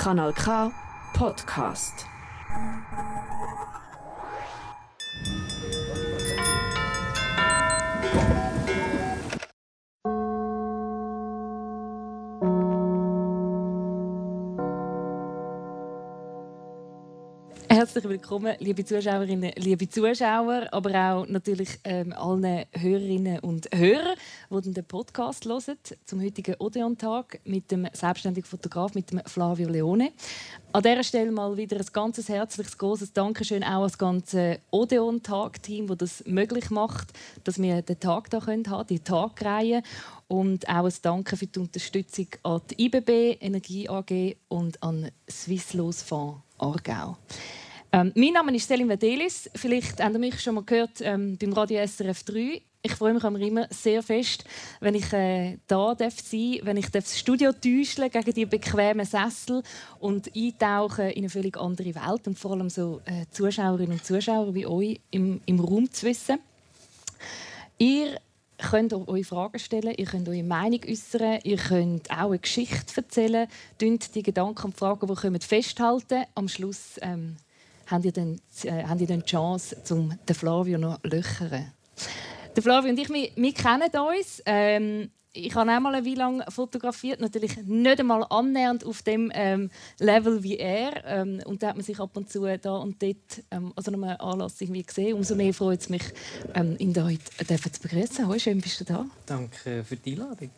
Kanal K Podcast. Herzlich willkommen, liebe Zuschauerinnen, liebe Zuschauer, aber auch natürlich ähm, allen Hörerinnen und Hörern, die den Podcast hören, zum heutigen Odeon-Tag mit dem selbstständigen Fotograf, mit dem Flavio Leone. An dieser Stelle mal wieder ein ganz herzliches, großes Dankeschön auch ans ganze Odeon-Tag-Team, das das möglich macht, dass wir den Tag hier haben können, die Tagreihe. Und auch ein Danke für die Unterstützung an die IBB Energie AG und an Swisslos Fonds Aargau. Ähm, mein Name ist Selim Vedelis. Vielleicht habt ihr mich schon mal gehört ähm, beim Radio SRF 3. Ich freue mich immer sehr fest, wenn ich äh, da darf sein, wenn ich das Studio täuschle gegen die bequemen Sessel und eintauchen in eine völlig andere Welt und vor allem so äh, Zuschauerinnen und Zuschauer wie euch im, im Raum zu wissen. Ihr könnt eure Fragen stellen, ihr könnt eure Meinung äußern, ihr könnt auch eine Geschichte erzählen, die Gedanken und Fragen, die kommen, festhalten. Am Schluss ähm, habt ihr dann, äh, habt ihr dann die Chance, um den Flavio noch zu löchern. Der Flavio und ich, wir, wir kennen uns. Ähm, ich habe auch mal eine lang fotografiert, natürlich nicht einmal annähernd auf dem ähm, Level wie er. Ähm, und da hat man sich ab und zu da und dort, ähm, also noch Anlass irgendwie gesehen. Umso mehr freut es mich, ähm, ihn da heute zu begrüßen. Hallo, schön bist du da. Danke für die Einladung.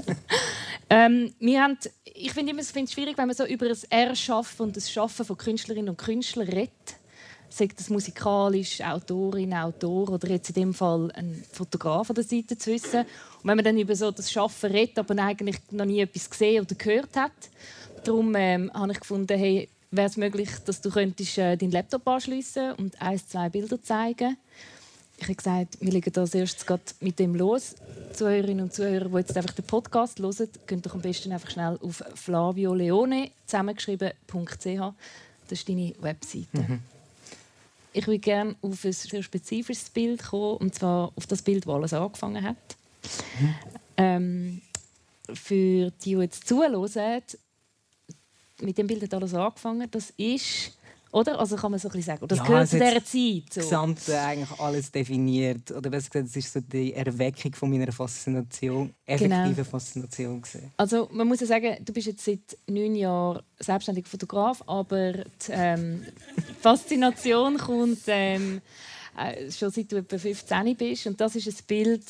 ähm, wir haben, ich finde es schwierig, wenn man so über das Erschaffen und das Schaffen von Künstlerinnen und Künstlern redet sei das musikalisch, Autorin, Autor oder jetzt in dem Fall ein Fotograf an der Seite zu wissen. Und wenn man dann über so das Schaffen redet, aber eigentlich noch nie etwas gesehen oder gehört hat, darum ähm, habe ich gefunden, hey, wäre es möglich, dass du könntest, äh, deinen Laptop anschließen und ein, zwei Bilder zeigen. Ich habe gesagt, wir legen als erstes mit dem los. Zuhörerinnen und Zuhörer, die jetzt einfach den Podcast hören, könnt doch am besten einfach schnell auf flavioleone zusammengeschrieben.ch. Das ist deine Webseite. Mhm. Ich würde gerne auf ein sehr spezifisches Bild kommen, und zwar auf das Bild, wo alles angefangen hat. Ähm, für die, die jetzt zuhören, mit dem Bild hat alles angefangen. Das ist oder? Also kann man so ein bisschen sagen. Das ja, gehört zu dieser Zeit. So. Gesamte eigentlich alles definiert. Oder besser gesagt, es ist so die Erweckung von meiner Faszination, effektive genau. Faszination. Gewesen. Also man muss ja sagen, du bist jetzt seit neun Jahren selbstständiger Fotograf, aber die ähm, Faszination kommt ähm, äh, schon seit du etwa 15 bist. Und das ist ein Bild,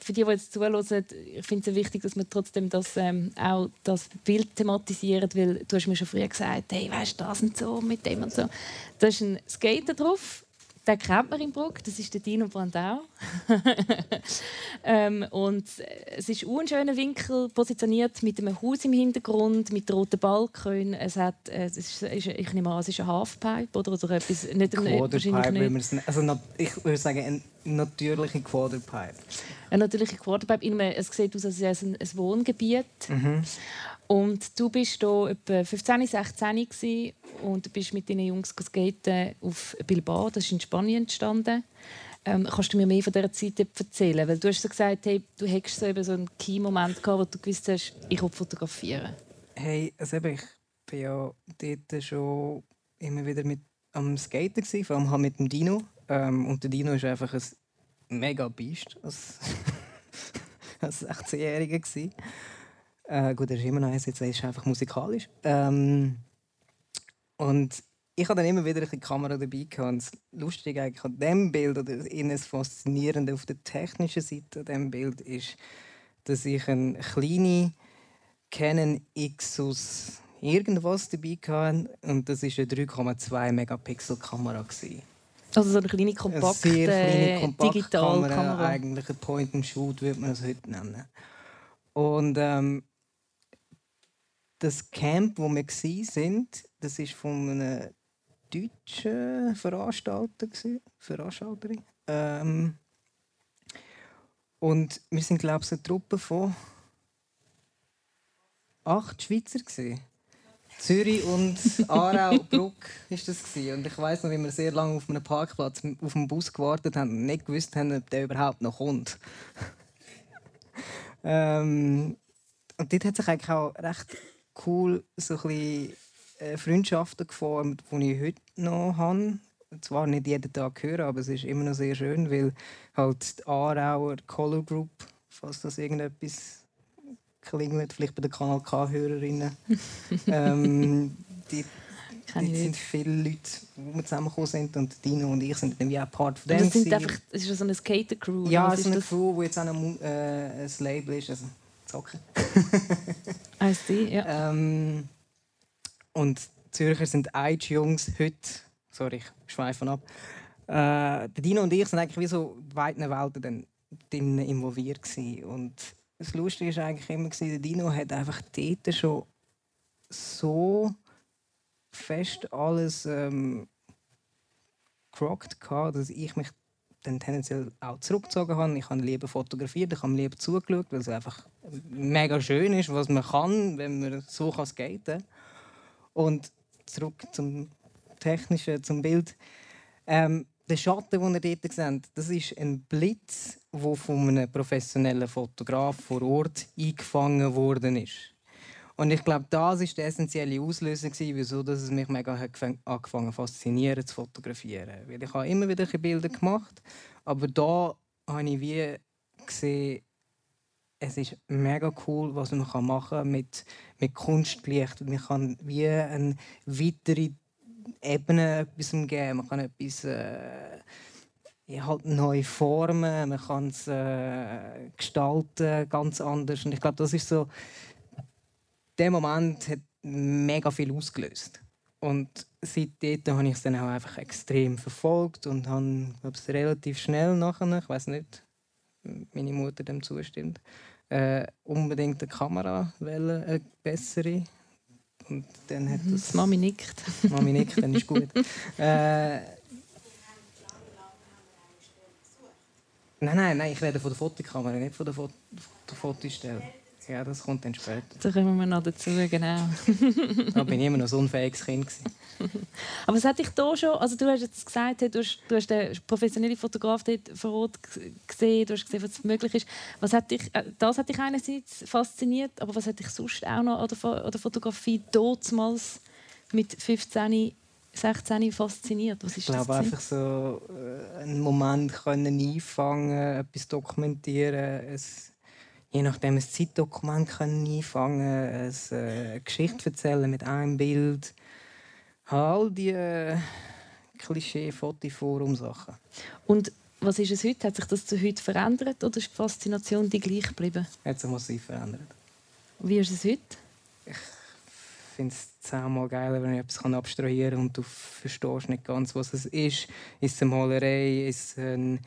für die, die jetzt zuhören, ich finde es wichtig, dass man trotzdem das, ähm, auch das Bild thematisiert, weil du hast mir schon früher gesagt, hey, weißt du, das und so, mit dem und so. Da ist ein Skater drauf den kennt man in Bruck, das ist der Dino Brandau. ähm, und es ist ein schöner Winkel positioniert mit einem Haus im Hintergrund, mit roten Balken. Es hat, äh, es ist, ich nehme an, es ist ein Halfpipe oder, oder etwas. Nicht, Quarterpipe, nicht. Also, ich würde sagen, ein natürlicher Quarterpipe. Ein natürlicher Quarterpipe. Es sieht aus, als wäre es ein, ein Wohngebiet. Mhm. Und du bist hier etwa 15, 16 und du bist mit deinen Jungs skaten auf Bilbao. Das ist in Spanien entstanden. Ähm, kannst du mir mehr von dieser Zeit erzählen? Weil du hast so gesagt, hey, du hättest so, so einen Key-Moment gehabt, wo du gewusst hast, ich will fotografieren. Hey, also ich war ja dort schon immer wieder mit am Skaten gewesen, vor allem halt mit dem Dino. Ähm, und der Dino ist einfach ein mega Biest als, als 16-Jähriger äh, gut, er ist immer noch eins, jetzt ist einfach musikalisch. Ähm, und ich hatte dann immer wieder eine Kamera dabei gehabt. Und das Lustige eigentlich an diesem Bild oder das Faszinierende auf der technischen Seite an diesem Bild ist, dass ich eine kleine Canon Xus irgendwas dabei hatte und das war eine 3,2 Megapixel Kamera Also so eine kleine kompakte, eine sehr kleine, kompakte Digitalkamera. Kamera, eigentlich ein Point and Shoot würde man es heute nennen. Und ähm, das Camp, wo wir waren, das war von einem deutschen Veranstalter. Veranstalterin. Ähm, und wir sind, glaube ich, eine Truppe von acht Schweizer. Gewesen. Zürich und Aarau, Bruck ist das gewesen. Und ich weiß noch, wie wir sehr lange auf einem Parkplatz auf dem Bus gewartet haben und nicht gewusst haben, ob der überhaupt noch kommt. ähm, und dort hat sich eigentlich auch recht cool so ein äh, Freundschaften geformt, die ich heute noch habe. Zwar nicht jeden Tag höre, aber es ist immer noch sehr schön, weil halt die Aarauer Color Group, falls das irgendetwas klingelt, vielleicht bei den Kanal K-Hörerinnen, ähm, die Dort sind viele Leute, die zusammengekommen sind und Dino und ich sind wie auch Part von dem. Das sind einfach, es ist so eine Skater-Crew? Ja, es ist eine das? Crew, die jetzt auch noch äh, ein Label ist, also Zocken. I see, ja. Ähm, und Zürcher sind Jungs heute, sorry, ich schweife ab. Äh, der Dino und ich sind eigentlich wie so in beiden Welten dann involviert gewesen. Und das Lustige war eigentlich immer, der Dino hat einfach dort schon so fest alles ähm, gerockt, dass ich mich dann tendenziell auch zurückgezogen habe. Ich habe lieber fotografiert, ich habe lieber zugeschaut, weil es einfach mega schön ist, was man kann, wenn man so kann skaten. Und zurück zum Technischen, zum Bild. Ähm, der Schatten, den ihr dort seht, das ist ein Blitz, der von einem professionellen Fotograf vor Ort eingefangen worden ist. Und ich glaube, das ist der essentielle gewesen, wieso dass es mich mega hat angefangen faszinieren zu fotografieren. Weil ich habe immer wieder Bilder gemacht, aber da habe ich wie gesehen, es ist mega cool, was man machen kann mit, mit Kunstlicht. Man kann wie eine weitere Ebene etwas geben. Man kann etwas äh, halt neue Formen, man kann es äh, gestalten ganz anders. Und ich glaube, das ist so der Moment hat mega viel ausgelöst. Und seitdem habe ich es dann auch einfach extrem verfolgt und habe es relativ schnell nachher, ich weiß nicht, meine Mutter dem zustimmt, äh, unbedingt eine Kamera wählen, eine bessere. Und dann hat mhm, das... Mami nickt. Mami nickt, dann ist gut. äh, Nein, nein, nein, ich rede von der Fotokamera, nicht von der, Fot der Fotostelle. Ja, das kommt dann später. Da kommen wir noch dazu, genau. da bin ich immer noch so ein unfähiges Kind. Aber was hat dich da schon, also du hast jetzt gesagt, du hast, du hast den professionellen Fotograf dort vor Ort gesehen, du hast gesehen, was möglich ist. Was hat dich, äh, das hat dich einerseits fasziniert, aber was hat dich sonst auch noch an der, an der Fotografie damals mit 15 16 fasziniert? Was ist ich glaube einfach so äh, einen Moment können einfangen, etwas dokumentieren. Es je nachdem ein Zeitdokument können einfangen können, eine äh, Geschichte erzählen mit einem Bild. All die äh, Klischee-Fotoforum-Sachen. Und was ist es heute? Hat sich das zu heute verändert oder ist die Faszination die gleich geblieben? Hat sich massiv verändert. Wie ist es heute? Ich finde es zehnmal geiler, wenn ich etwas abstrahieren kann und du verstehst nicht ganz, was es ist. Ist es eine Malerei? Ist es ein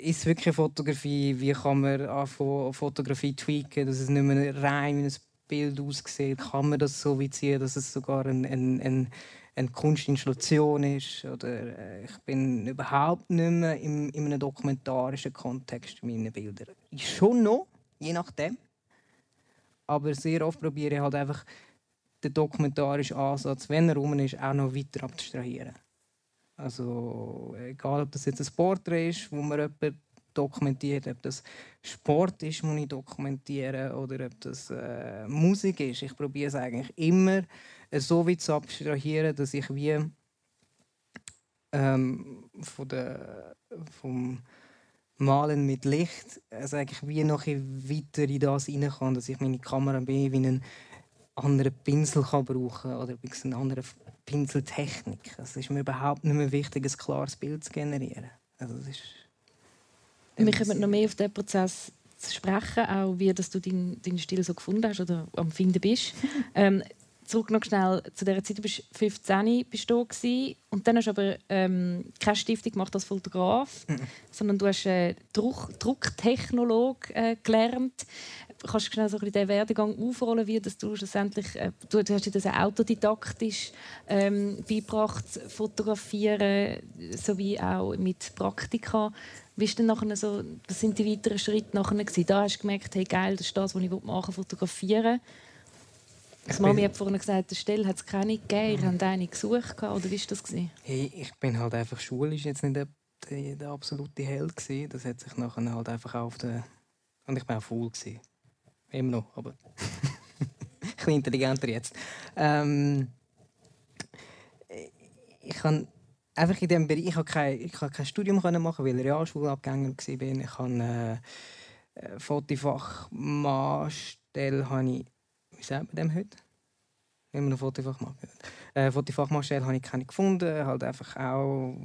ist wirklich Fotografie, wie kann man anfangen, Fotografie tweaken, dass es nicht mehr rein wie ein Bild aussieht, kann man das so ziehen, dass es sogar ein, ein, ein, eine Kunstinstallation ist. Oder äh, ich bin überhaupt nicht mehr im, in einem dokumentarischen Kontext in meinen Bildern. Ich schon noch, je nachdem. Aber sehr oft probiere ich halt einfach den dokumentarischen Ansatz, wenn er rum ist, auch noch weiter abzustrahieren. Also egal, ob das jetzt ein Porträt ist, wo man jemanden dokumentiert, ob das Sport ist, muss ich dokumentieren, oder ob das äh, Musik ist. Ich probiere es eigentlich immer äh, so weit zu abstrahieren, dass ich wie ähm, von der, vom Malen mit Licht also eigentlich wie noch weiter in das rein kann, dass ich meine Kamera wie einen anderen Pinsel kann brauchen oder eine andere Pinseltechnik. Es ist mir überhaupt nicht mehr wichtig, ein klares Bild zu generieren. Also das ist wir kommen noch mehr auf diesen Prozess zu sprechen, auch wie dass du deinen, deinen Stil so gefunden hast oder am Finden bist. ähm, zurück noch schnell zu dieser Zeit, du bist 15 bist du gewesen, und dann hast du aber ähm, keine Stiftung gemacht als Fotograf, mhm. sondern du hast äh, Druck, Drucktechnolog äh, gelernt kannst du schnell so ein den Werdegang aufrollen, wie dass du schlussendlich, äh, du, du hast dir das autodidaktisch ähm, beigebracht, fotografieren, sowie auch mit Praktika. Wie ist denn nachher so, was sind die weiteren Schritte nachher gewesen? Da hast du gemerkt, hey geil, das ist das, was ich machen will, fotografieren. Das Mami hat vorhin gesagt, der Stelle hat es keine gegeben, ihr habt eine gesucht, oder wie war das? Gewesen? Hey, ich bin halt einfach schulisch jetzt nicht der, der, der absolute Held gewesen. Das hat sich nachher halt einfach auf der... Und ich war auch faul Immer noch, aber ein bisschen intelligenter jetzt. Ähm, ich kann einfach in diesem Bereich, ich habe kein, ich habe kein Studium können machen, weil ich Realschulabgänger war. Ich habe äh, Fotofachmannstelle, habe ich, wie sagt man dem heute? Wenn man eine Fotofachmann äh, Fotofachmannstelle habe ich keine gefunden, halt einfach auch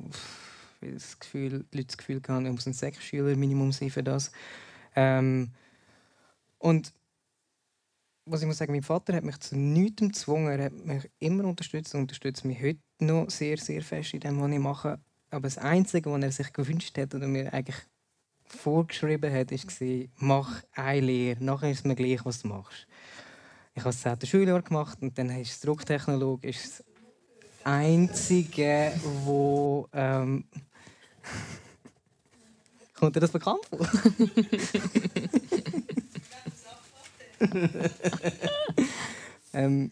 weil das Gefühl, die Leute das Gefühl hatten, ich muss ein Sechsschüler Minimum sein für das. Ähm, und was ich muss sagen, mein Vater hat mich zu nichts gezwungen. Er hat mich immer unterstützt und unterstützt mich heute noch sehr, sehr fest in dem, was ich mache. Aber das Einzige, was er sich gewünscht hat oder mir eigentlich vorgeschrieben hat, war, mach eine Lehre, nachher ist es mir gleich, was du machst. Ich habe das 10. Schuljahr gemacht und dann ist es Drucktechnolog ist das Einzige, wo ähm, Kommt dir das bekannt vor? ähm,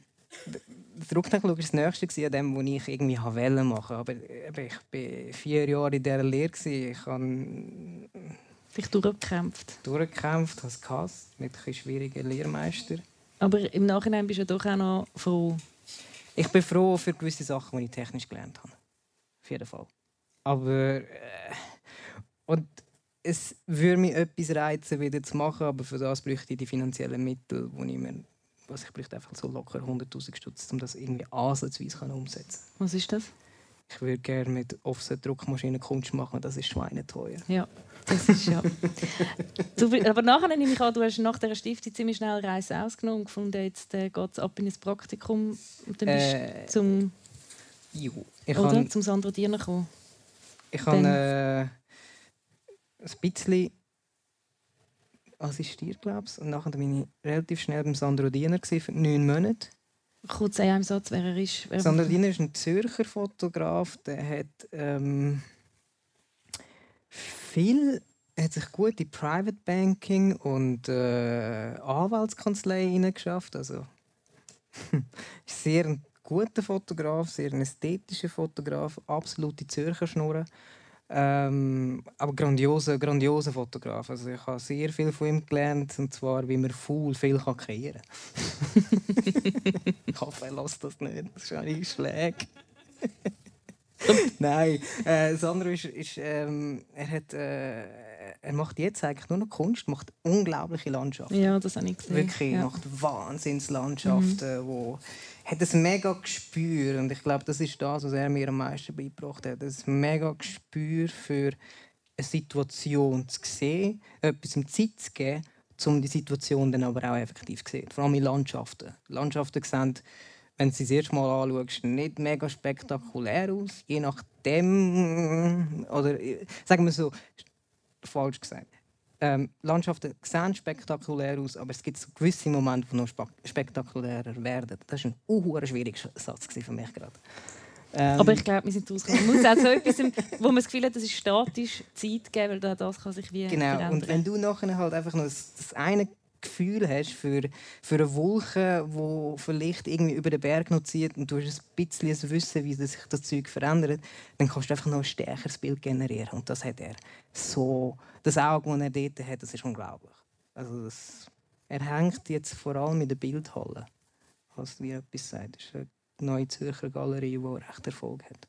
Drucktechnologie war das Nächste an dem, was ich irgendwie machen wollte. Aber ich war vier Jahre in dieser Lehre. Ich habe dich durchgekämpft. Durchgekämpft, habe es gehasst, mit schwierigen Lehrmeister. Aber im Nachhinein bist du doch auch noch froh. Ich bin froh für gewisse Sachen, die ich technisch gelernt habe. Auf jeden Fall. Aber. Äh, und es würde mich etwas reizen, wieder zu machen, aber für das bräuchte ich die finanziellen Mittel, die ich mir, was ich bräuchte einfach so locker 100'000 Stutz, um das irgendwie ansatzweise umsetzen Was ist das? Ich würde gerne mit Offset-Druckmaschinen Kunst machen, das ist schweineteuer. Ja, das ist ja. du, aber nachher nehme ich an, du hast nach dieser Stiftung ziemlich schnell Reise ausgenommen und gefunden, jetzt äh, geht es ab in ein Praktikum und dann bist äh, zum, jo, ich oder, kann, zum Sandro Diener gekommen. Ich habe äh, ein bisschen assistiert, glaube ich. Und nachher bin ich relativ schnell beim Sandro Diener für neun Monate. Kurz in einem Satz, wer er ist. Wer Sandro Diener ist ein Zürcher Fotograf. Der hat ähm, viel hat sich gut in Private Banking und äh, Anwaltskanzlei hineingeschafft. Also ist sehr ein guter Fotograf, sehr ein ästhetischer Fotograf, absolute Zürcher Schnurren. Ähm, aber grandioser, grandioser Fotograf. Also ich habe sehr viel von ihm gelernt, und zwar, wie man faul viel kann kreieren kann. ich hoffe, er lässt das nicht. Das ist ein Schläge. Nein, äh, das andere ist, ist ähm, er hat... Äh, er macht jetzt eigentlich nur noch Kunst, macht unglaubliche Landschaften. Ja, das habe ich gesehen. Wirklich, ja. macht Wahnsinnslandschaften, mhm. wo hat ein mega Gespür und ich glaube, das ist das, was er mir am meisten beigebracht hat. Ein mega Gespür für eine Situation zu sehen, etwas im Zeit zu geben, um die Situation dann aber auch effektiv zu sehen. Vor allem in Landschaften. Landschaften sehen, wenn du sie das erste Mal anschaust, nicht mega spektakulär aus. Je nachdem, oder sagen wir so, falsch gesagt. Ähm, Landschaften sehen spektakulär aus, aber es gibt so gewisse Momente, die noch spektakulärer werden. Das war ein uh, schwieriger Satz für mich gerade. Ähm, aber ich glaube, wir sind rausgekommen. Man muss auch so etwas, wo man das Gefühl hat, das ist statisch, Zeit geben, weil das kann sich wie Genau, und wenn du nachher halt einfach noch das, das eine Gefühl hast für, für eine Wolke, die vielleicht irgendwie über den Berg noch zieht und du hast ein bisschen ein Wissen, wie sich das Zeug verändert, dann kannst du einfach noch ein stärkeres Bild generieren. Und das hat er so... Das Auge, das er dort hat, das ist unglaublich. Also das, er hängt jetzt vor allem in der Bildhalle, was wie etwas sagt. Das ist eine neue Zürcher Galerie, die recht Erfolg hat.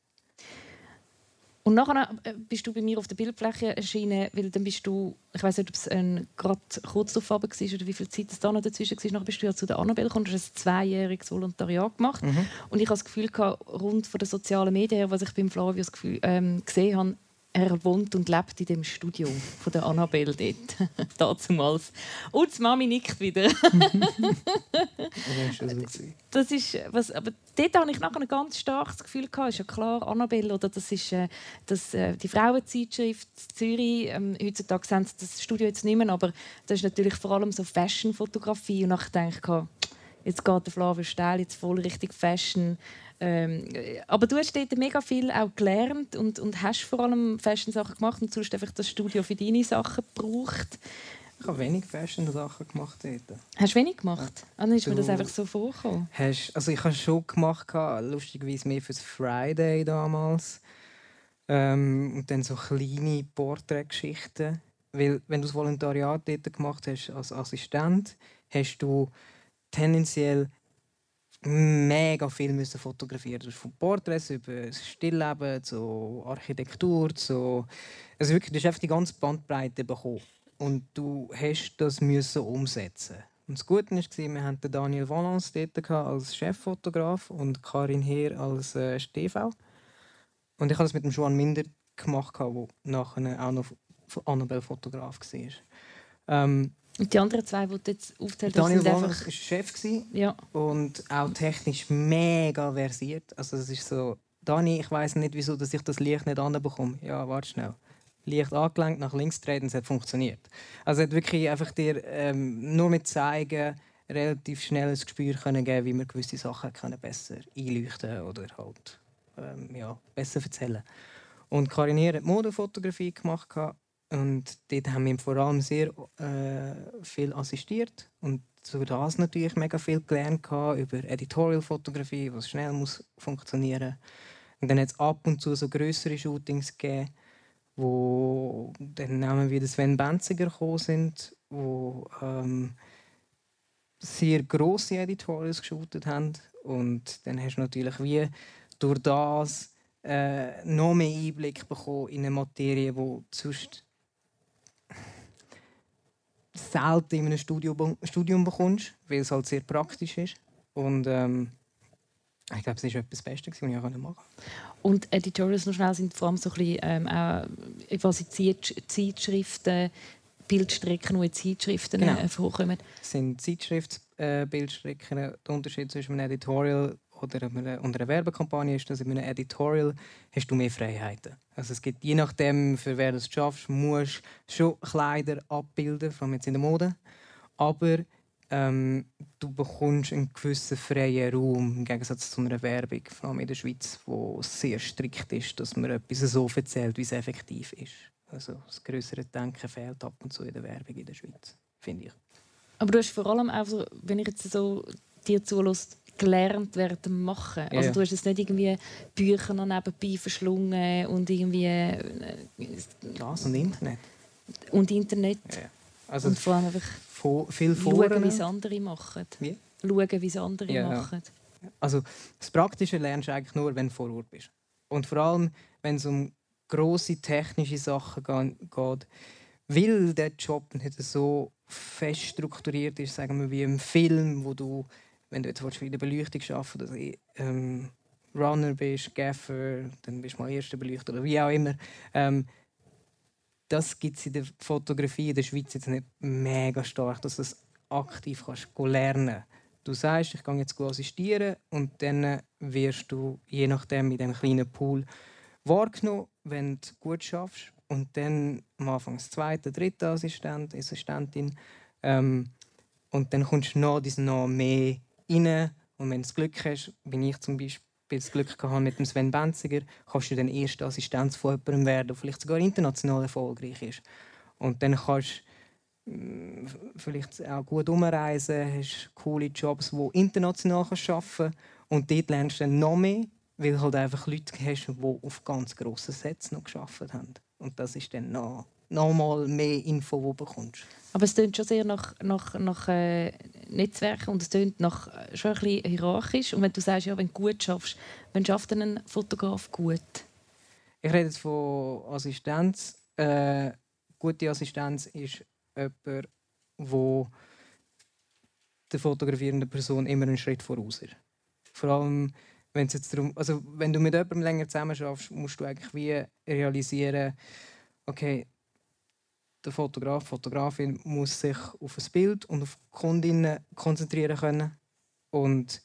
Und nachher äh, bist du bei mir auf der Bildfläche erschienen, weil dann bist du, ich weiß nicht, ob es ähm, gerade kurz darauf war oder wie viel Zeit es da noch dazwischen war, nachher bist du ja zu der Annabelle gekommen, du hast ein zweijähriges Volontariat gemacht. Mhm. Und ich habe das Gefühl, gehabt, rund von den sozialen Medien was ich beim Flavio das Gefühl, ähm, gesehen habe, er wohnt und lebt in dem Studio von der Annabelle dort. Dazumals. Und die Mami nickt wieder. das ist was, aber dort habe ich nachher ein ganz starkes Gefühl gehabt. Ist ja klar, Annabelle oder das ist äh, das, äh, die Frauenzeitschrift Zürich. Ähm, heutzutage sind das Studio jetzt nicht mehr, aber das ist natürlich vor allem so Fashion-Fotografie. Und nachher denke ich, jetzt geht der Flavio Steil jetzt voll richtig Fashion. Ähm, aber du hast dort mega viel auch gelernt und, und hast vor allem Fashion-Sachen gemacht und sonst einfach das Studio für deine Sachen gebraucht. Ich habe wenig Fashion-Sachen gemacht dort. Hast du wenig gemacht? Ja. Ah, dann ist mir das einfach so vorgekommen. Hast, also ich habe schon gemacht, lustigerweise mehr fürs Friday damals. Ähm, und dann so kleine Porträtgeschichten. Weil wenn du das Volontariat dort gemacht hast als Assistent, hast du tendenziell mega viel müssen fotografieren. Du hast von Porträts über das Stillleben zu Architektur, zu also wirklich, du hast einfach die ganze Bandbreite bekommen und du hast das müssen umsetzen. Und das Gute war, wir hatten Daniel Valence dort als Cheffotograf und Karin Heer als äh, STV. Und ich habe das mit dem Joan Minder gemacht, der nachher auch noch Annabelle-Fotograf war. Ähm, und die anderen zwei, die jetzt aufzählt Daniel sind Valens einfach... war Chef Ja. und auch technisch mega versiert. Also es ist so, Dani, ich weiß nicht, wieso dass ich das Licht nicht anbekomme. Ja, warte schnell. Licht angelenkt, nach links treten, es hat funktioniert. Also hat wirklich einfach dir ähm, nur mit zeigen relativ schnell ein Gespür können geben, wie man gewisse Sachen können besser einleuchten oder halt ähm, ja, besser erzählen. Und Karin hat Modefotografie gemacht und dort haben wir vor allem sehr äh, viel assistiert und so das natürlich mega viel gelernt über Editorial-Fotografie, was schnell muss funktionieren. Und dann hat es ab und zu so größere Shootings gegeben, wo dann Namen wie Sven Benziger gekommen sind, wo ähm, sehr grosse Editorials geshootet haben und dann hast du natürlich wie durch das äh, noch mehr Einblick bekommen in eine Materie, die sonst selten in einem Studium, Studium bekommst, weil es halt sehr praktisch ist. Und ähm, ich glaube, es war etwas Beste, was ich machen konnte. Und Editorials noch schnell sind vor allem so ein bisschen, ähm, auch quasi Zeitschriften, Bildstrecken, die in Zeitschriften genau. äh, vorkommen. Es sind Zeitschriftsbildstrecken. Äh, Der Unterschied zwischen einem Editorial oder einer, einer Werbekampagne ist, dass in einem Editorial hast du mehr Freiheiten. Also es gibt, je nachdem, für wer du es schaffst, musst schon Kleider abbilden, vor allem jetzt in der Mode. Aber ähm, du bekommst einen gewissen freien Raum im Gegensatz zu einer Werbung, vor allem in der Schweiz, wo sehr strikt ist, dass man etwas so erzählt, wie es effektiv ist. Also das größere Denken fehlt ab und zu in der Werbung in der Schweiz, finde ich. Aber du hast vor allem so, wenn ich jetzt so dir zulässt, gelernt dem Machen. Also du hast jetzt nicht irgendwie Bücher noch nebenbei verschlungen und irgendwie... Äh, das und Internet. Und Internet. Ja. Also und vor allem einfach viel schauen, wie es andere machen. Wie? Schauen, wie es andere ja, machen. Also das Praktische lernst du eigentlich nur, wenn du vor Ort bist. Und vor allem, wenn es um grosse technische Sachen geht, weil der Job nicht so fest strukturiert ist, sagen wir wie im Film, wo du wenn du jetzt willst, in der Beleuchtung arbeiten dass du ähm, Runner bist, Gaffer, dann bist du mal erster Beleuchter oder wie auch immer. Ähm, das gibt es in der Fotografie in der Schweiz jetzt nicht mega stark, dass du das aktiv kannst lernen Du sagst, ich gehe jetzt assistieren und dann wirst du je nachdem in diesem kleinen Pool wahrgenommen, wenn du gut schaffst. Und dann am Anfang das zweite, dritte Assistent, Assistentin. Ähm, und dann kommst du noch, noch mehr rein. Und wenn du das Glück hast, wie ich zum Beispiel das Glück hatte mit dem Sven Benziger, kannst du dann erste Assistenz von jemandem werden, der vielleicht sogar international erfolgreich ist. Und dann kannst du mm, vielleicht auch gut umreisen, hast coole Jobs, die international arbeiten kannst. Und dort lernst du dann noch mehr, weil du halt einfach Leute hast, die auf ganz grossen Sätzen noch gearbeitet haben. Und das ist dann noch nochmal mehr Info, die du bekommst. Aber es klingt schon sehr nach, nach, nach äh, Netzwerken und es klingt nach, äh, schon ein bisschen hierarchisch. Und wenn du sagst, ja, wenn du gut schaffst, wann schafft ein Fotograf gut? Ich rede jetzt von Assistenz. Äh, gute Assistenz ist jemand, wo der fotografierenden Person immer einen Schritt voraus ist. Vor allem, wenn es jetzt darum, also wenn du mit jemandem länger zusammen schaffst, musst du eigentlich wie realisieren, okay, der Fotograf, Fotografin muss sich auf das Bild und auf die Kundinnen konzentrieren können. Und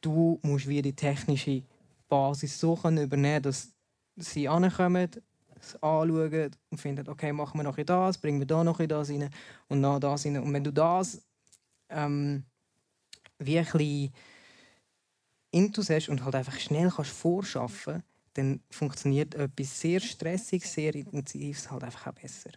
du musst wie die technische Basis so können übernehmen, dass sie ankommen, es anschauen und finden, okay, machen wir noch das, bringen wir da noch das rein und noch das rein. Und wenn du das ähm, wie ein bisschen Intus hast und halt einfach schnell kannst vorschaffen dann funktioniert etwas sehr Stressiges, sehr Intensives halt einfach auch besser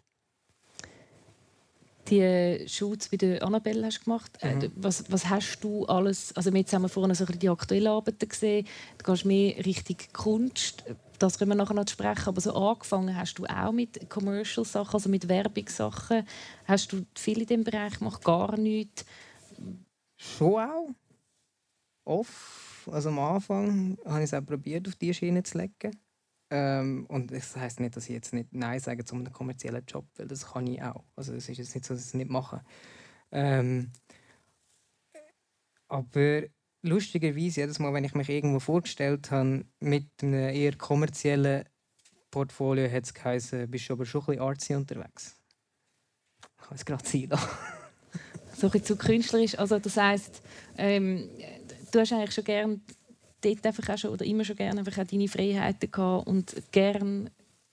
die Shoots bei der Annabelle hast gemacht. Äh, mhm. Was, was hast du alles, also wir haben vorhin so die aktuellen Arbeiten gesehen, du gehst mehr richtig Kunst, das können wir nachher noch sprechen, aber so angefangen hast du auch mit Commercial-Sachen, also mit Werbungssachen. Hast du viel in diesem Bereich gemacht, gar nichts? Schon auch. off. Also am Anfang habe ich es auch probiert, auf diese Schiene zu legen. Ähm, und das heisst nicht, dass ich jetzt nicht Nein sage zu einem kommerziellen Job, weil das kann ich auch. Also es ist jetzt nicht so, dass ich es nicht mache. Ähm, aber lustigerweise, jedes Mal, wenn ich mich irgendwo vorgestellt habe, mit einem eher kommerziellen Portfolio, hat es geheißen, bist du aber schon ein bisschen artsy unterwegs. Ich kann es gerade sein So ein zu künstlerisch. Also das heisst, ähm, du hast eigentlich schon gerne dort einfach auch schon, oder immer schon gerne einfach auch deine Freiheiten gehabt und gerne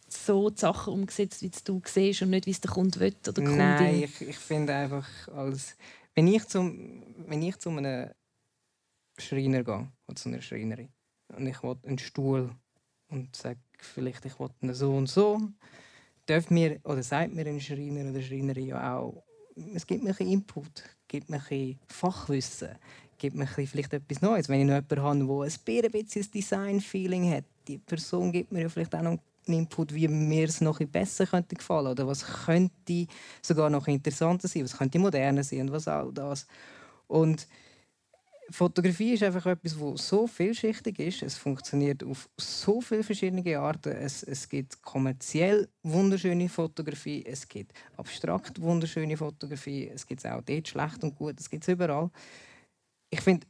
so die Sachen umgesetzt, wie du siehst und nicht, wie es der Kunde will oder Kundin. Nein, ich, ich finde einfach, als, wenn, ich zum, wenn ich zu einem Schreiner gehe oder zu einer Schreinerin und ich will einen Stuhl und sage vielleicht, ich will einen so und so, darf mir, oder sagt mir ein Schreiner oder Schreinerin ja auch, es gibt mir ein Input, gibt mir ein Fachwissen, gibt mir vielleicht etwas Neues. Wenn ich noch jemanden habe, der ein bisschen Design-Feeling hat, die Person gibt mir ja vielleicht auch noch einen Input, wie mir es noch besser könnte gefallen oder was könnte sogar noch interessanter sein, was könnte moderner sein und was auch das. Und Fotografie ist einfach etwas, das so vielschichtig ist. Es funktioniert auf so viele verschiedene Arten. Es, es gibt kommerziell wunderschöne Fotografie, es gibt abstrakt wunderschöne Fotografie, es gibt auch dort schlecht und gut, es gibt überall. Ich finde,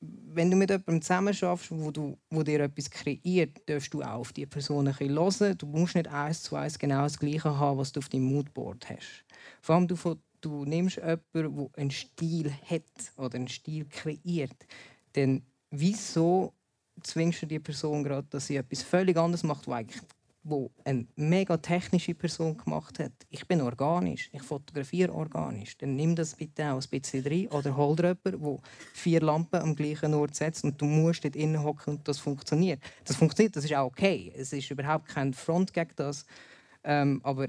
wenn du mit jemandem zusammen schaffst, wo, du, wo dir etwas kreiert, darfst du auch auf die Person ein bisschen hören. Du musst nicht eins zu eins genau das Gleiche haben, was du auf deinem Moodboard hast. Vor allem, du, du nimmst jemanden, der einen Stil hat oder einen Stil kreiert, dann wieso zwingst du die Person gerade, dass sie etwas völlig anderes macht, was eigentlich wo eine mega technische Person gemacht hat. Ich bin organisch, ich fotografiere organisch. Dann nimm das bitte auch ein bisschen rein. Oder hol dir jemanden, der vier Lampen am gleichen Ort setzt und du musst dort innen hocken und das funktioniert. Das funktioniert, das ist auch okay. Es ist überhaupt kein Front gegen das. Ähm, aber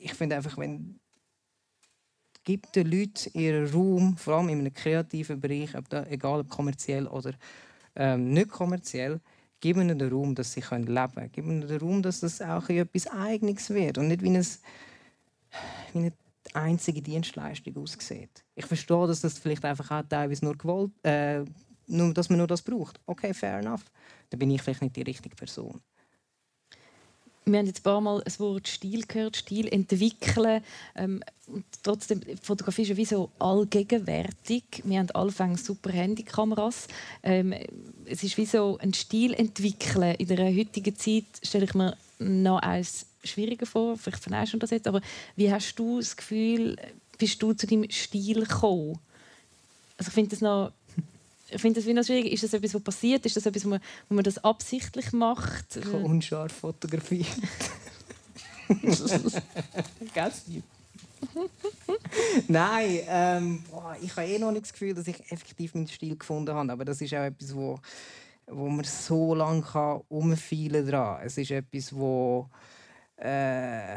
ich finde einfach, wenn gibt den Leuten ihren Raum, vor allem in einem kreativen Bereich, egal ob kommerziell oder ähm, nicht kommerziell, gib ihnen den Raum, dass sie leben können. Gib ihnen den Raum, dass das auch etwas Eigenes wird und nicht wie, ein, wie eine einzige Dienstleistung aussieht. Ich verstehe, dass das vielleicht einfach auch teilweise nur gewollt, äh, nur, dass man nur das braucht. Okay, fair enough. Dann bin ich vielleicht nicht die richtige Person wir haben jetzt ein paar Mal das Wort Stil gehört, Stil entwickeln. Ähm, und trotzdem, Fotografie ist ja wie so allgegenwärtig. Wir haben anfangs super Handykameras. Ähm, es ist wie so ein Stil entwickeln. In der heutigen Zeit stelle ich mir noch eins schwieriger vor. Vielleicht verneist du das jetzt. Aber wie hast du das Gefühl, bist du zu deinem Stil gekommen? Also ich finde das noch ich finde das wie noch schwierig. Ist das etwas, was passiert? Ist das etwas, wo man, wo man das absichtlich macht? Ich habe unscharf fotografiert. Ganz Nein, ähm, boah, ich habe eh noch nicht das Gefühl, dass ich effektiv meinen Stil gefunden habe. Aber das ist auch etwas, wo, wo man so lange umfeilen kann. Es ist etwas, wo äh,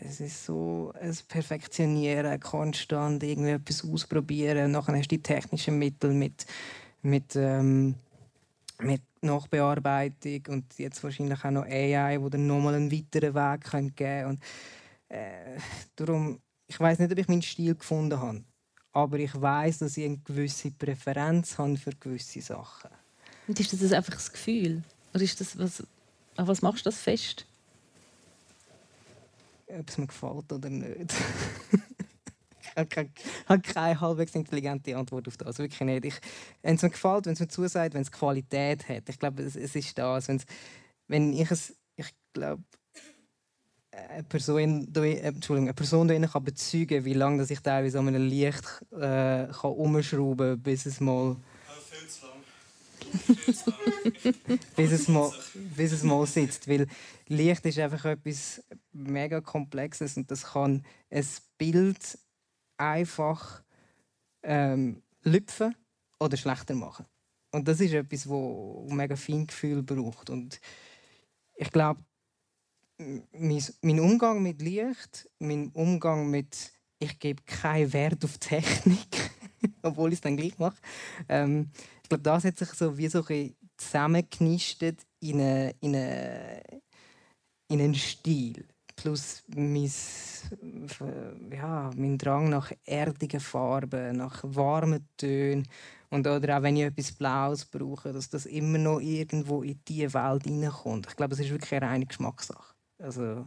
es ist so ein Perfektionieren, konstant irgendwie etwas ausprobieren. Nachher hast du die technischen Mittel mit mit, ähm, mit Nachbearbeitung und jetzt wahrscheinlich auch noch AI, wo dann nochmal einen weiteren Weg geben können. Und, äh, darum, ich weiß nicht, ob ich meinen Stil gefunden habe, aber ich weiß, dass ich eine gewisse Präferenz habe für gewisse Sachen. Und ist das einfach das Gefühl? Oder ist das was, was machst du das fest? Ob es mir gefällt oder nicht. habe keine, keine halbwegs intelligente Antwort auf das. Wirklich nicht. Ich, wenn es mir gefällt, wenn es mir zusagt, wenn es Qualität hat. Ich glaube, es, es ist das. Wenn's, wenn ich es, ich glaube, eine Person, Entschuldigung, eine Person kann bezeugen wie lange ich teilweise an einem Licht äh, kann umschrauben kann, bis es mal... bis, es mal, bis es mal sitzt. Weil Licht ist einfach etwas mega Komplexes und das kann ein Bild einfach ähm, lüpfen oder schlechter machen. Und das ist etwas, wo mega viel Gefühl braucht. Und ich glaube, mein, mein Umgang mit Licht, mein Umgang mit ich gebe keinen Wert auf Technik, obwohl ich es dann gleich mache. Ähm, glaube, das hat sich so wie so ein zusammengenistet in, eine, in, eine, in einen Stil plus mein, ja, mein Drang nach erdigen Farben, nach warmen Tönen, Und oder auch wenn ich etwas Blaues brauche, dass das immer noch irgendwo in diese Welt hineinkommt. Ich glaube, es ist wirklich eine reine Geschmackssache. Also,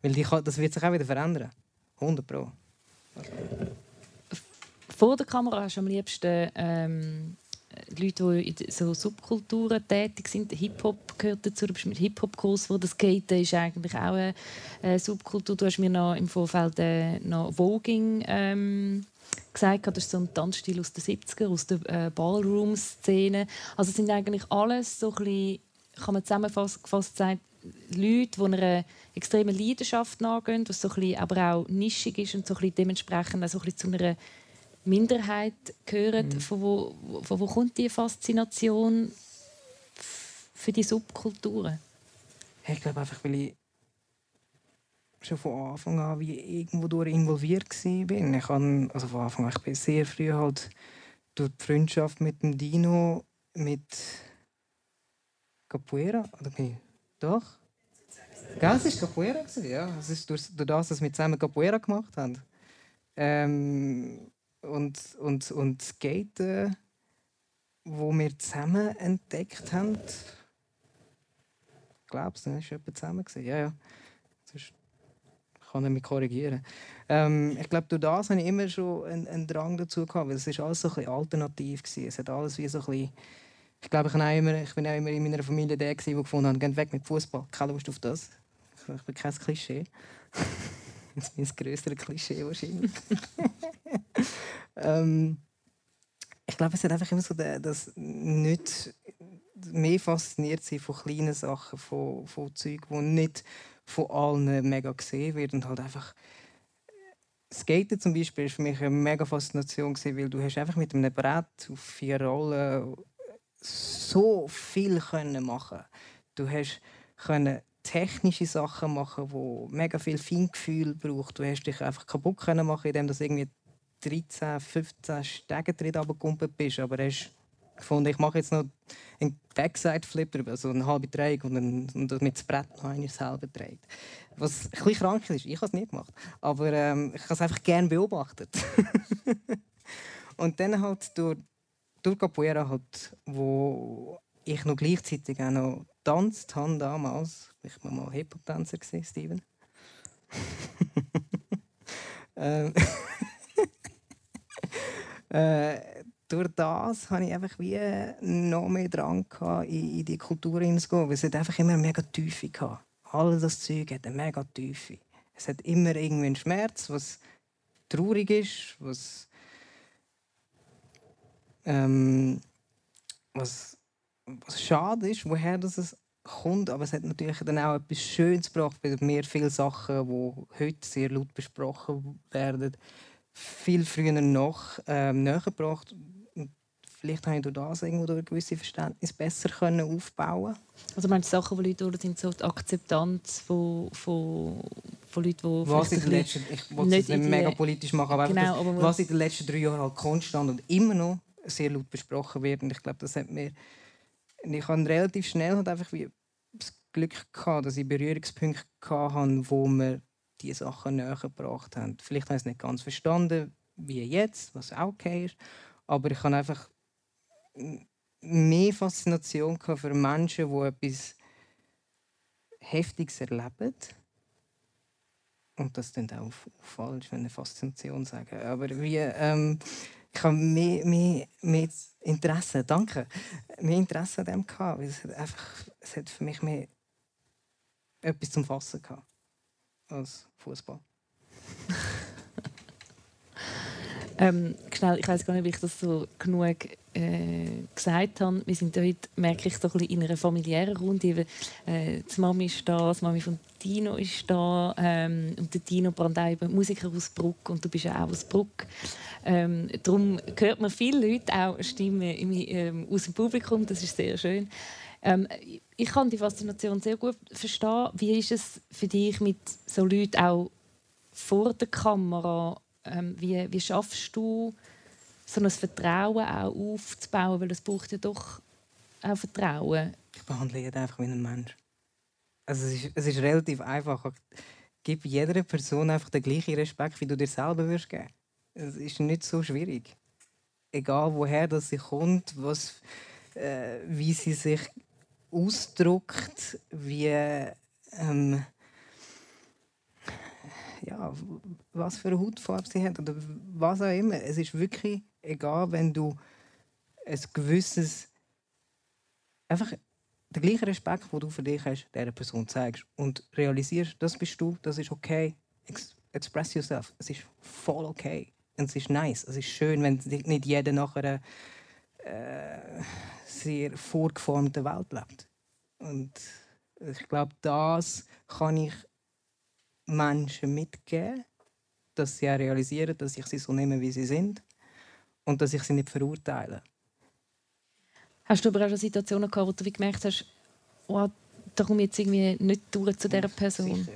weil die, das wird sich auch wieder verändern. 100 Pro. Also. Vor der Kamera hast du am liebsten ähm, Leute, die in so Subkulturen tätig sind. Hip-Hop gehört dazu. Du bist mit Hip-Hop-Kurs, wo das Skaten ist eigentlich auch eine, Subkultur. Du hast mir noch im Vorfeld äh, noch Voging ähm, gesagt, das ist so ein Tanzstil aus den 70er, aus der äh, Ballroom-Szene. Also sind eigentlich alles so ein bisschen, kann man zusammengefasst sagen, Leute, die einer extremen Leidenschaft nachgehen, was so ein bisschen, aber auch nischig ist und so ein bisschen dementsprechend auch so ein bisschen zu einer Minderheit gehören. Mhm. Von, wo, von wo kommt die Faszination für die Subkulturen? Ich glaube einfach, weil ich schon von Anfang an wie irgendwo involviert war. Ich kann, also von Anfang an, ich bin sehr früh halt durch die Freundschaft mit dem Dino, mit Capoeira, oder bin Doch? Ja, es war Capoeira, ja. Es ist durch, durch das, dass wir zusammen Capoeira gemacht haben. Ähm, und, und, und Skaten, wo wir zusammen entdeckt haben. Ich glaube, es war jemand zusammen. Ja, ja. Sonst kann er mich korrigieren. Ähm, ich glaube, durch das hatte ich immer schon einen, einen Drang dazu gehabt, weil es ist alles so ein alternativ war. Es hat alles wie so ein bisschen ich glaube, ich, ich bin auch immer in meiner Familie der, der gefunden hat, geht weg mit Fußball. Keine Lust auf das. Ich bin kein Klischee. Das ist ein größeres Klischee wahrscheinlich. ähm, ich glaube, es hat einfach immer so das nicht mehr fasziniert sein von kleinen Sachen, von, von Zeug, die nicht von allen mega gesehen wird und halt einfach Skaten zum Beispiel ist für mich eine mega Faszination weil du hast einfach mit einem Brett auf vier Rollen so viel können machen. Du hast können technische Sachen machen, wo mega viel Feingefühl braucht. Du hast dich einfach kaputt können machen, indem du irgendwie 13, 15 Stege drin runtergekumpelt bist, aber hast gefunden, ich mache jetzt noch einen Backside-Flip drüber, also eine halbe Drehung und, ein, und damit das Brett noch einmal selber dreht. Was ein bisschen krank ist, ich habe es nicht gemacht, aber ähm, ich habe es einfach gerne beobachtet. und dann halt durch, durch Capoeira, halt, wo ich noch gleichzeitig auch noch getanzt habe damals, ich war mal Hip-Hop-Tänzer, Steven. ähm, äh, durch das hatte ich einfach wie noch mehr Drang in, in die Kultur hineinzugehen, weil es hat einfach immer eine mega Tiefe hatte. All das Zeug hat eine mega Tiefe. Es hat immer irgendwie einen Schmerz, was traurig ist, was, ähm, was, was schade ist, woher das es kommt, aber es hat natürlich dann auch etwas Schönes gebracht, weil mir viele Sachen, die heute sehr laut besprochen werden, viel früher noch ähm, näher gebracht. Vielleicht habe ich durch das irgendwo durch ein gewisses Verständnis besser können aufbauen Also meinst du Sachen, die Leute durch sind, so die Akzeptanz von, von, von Leuten, die was in den letzten, ich wollte es nicht mega politisch machen, aber, genau, aber was in den letzten drei Jahren halt konstant und immer noch sehr laut besprochen wird. Und ich glaube, das hat mir ich habe relativ schnell halt einfach wie das Glück gehabt, dass ich Berührungspunkte hatte, wo mir diese Sachen näher gebracht haben. Vielleicht habe ich es nicht ganz verstanden, wie jetzt, was auch okay ist, aber ich habe einfach mehr Faszination für Menschen, die etwas Heftiges erleben. Und das ist auch falsch, wenn ich Faszination sage. Aber wie, ähm, ich habe mehr, mehr, mehr Interesse, danke, mehr Interesse an dem gehabt, weil es hat einfach, es hat für mich mehr etwas zum Fassen gehabt als Fußball. ähm, schnell, ich weiß gar nicht, wie ich das so genug äh, gesagt habe. Wir sind heute, merke ich, so ein in einer familiären Runde. Äh, die Mami ist da, die Mami von Dino ist da ähm, und der Dino Brandeiber, Musiker aus Bruck und du bist ja auch aus Bruck. Ähm, darum hört man viele Leute auch Stimmen im, ähm, aus dem Publikum, das ist sehr schön. Ähm, ich kann die Faszination sehr gut verstehen. Wie ist es für dich mit so Leuten auch vor der Kamera? Ähm, wie, wie schaffst du so ein Vertrauen auch aufzubauen, weil es braucht ja doch auch Vertrauen. Ich behandle jeden einfach wie ein Mensch. Also es ist, es ist relativ einfach. Gib jeder Person einfach den gleichen Respekt, wie du dir selber würdest geben. Es ist nicht so schwierig. egal woher das sie kommt, was, äh, wie sie sich ausdrückt, wie ähm, ja, was für eine Hautfarbe sie hat oder was auch immer. Es ist wirklich egal, wenn du ein gewisses einfach den gleichen Respekt, den du für dich hast, dieser Person zeigst und realisierst, das bist du, das ist okay. Express yourself. Es ist voll okay. Und es ist nice. Es ist schön, wenn nicht jeder nach einer äh, sehr vorgeformten Welt lebt. Und ich glaube, das kann ich Menschen mitgeben, dass sie auch realisieren, dass ich sie so nehme, wie sie sind und dass ich sie nicht verurteile. Hast du aber auch schon Situationen gehabt, wo du gemerkt hast, oh, da komme ich jetzt irgendwie nicht durch zu dieser Person?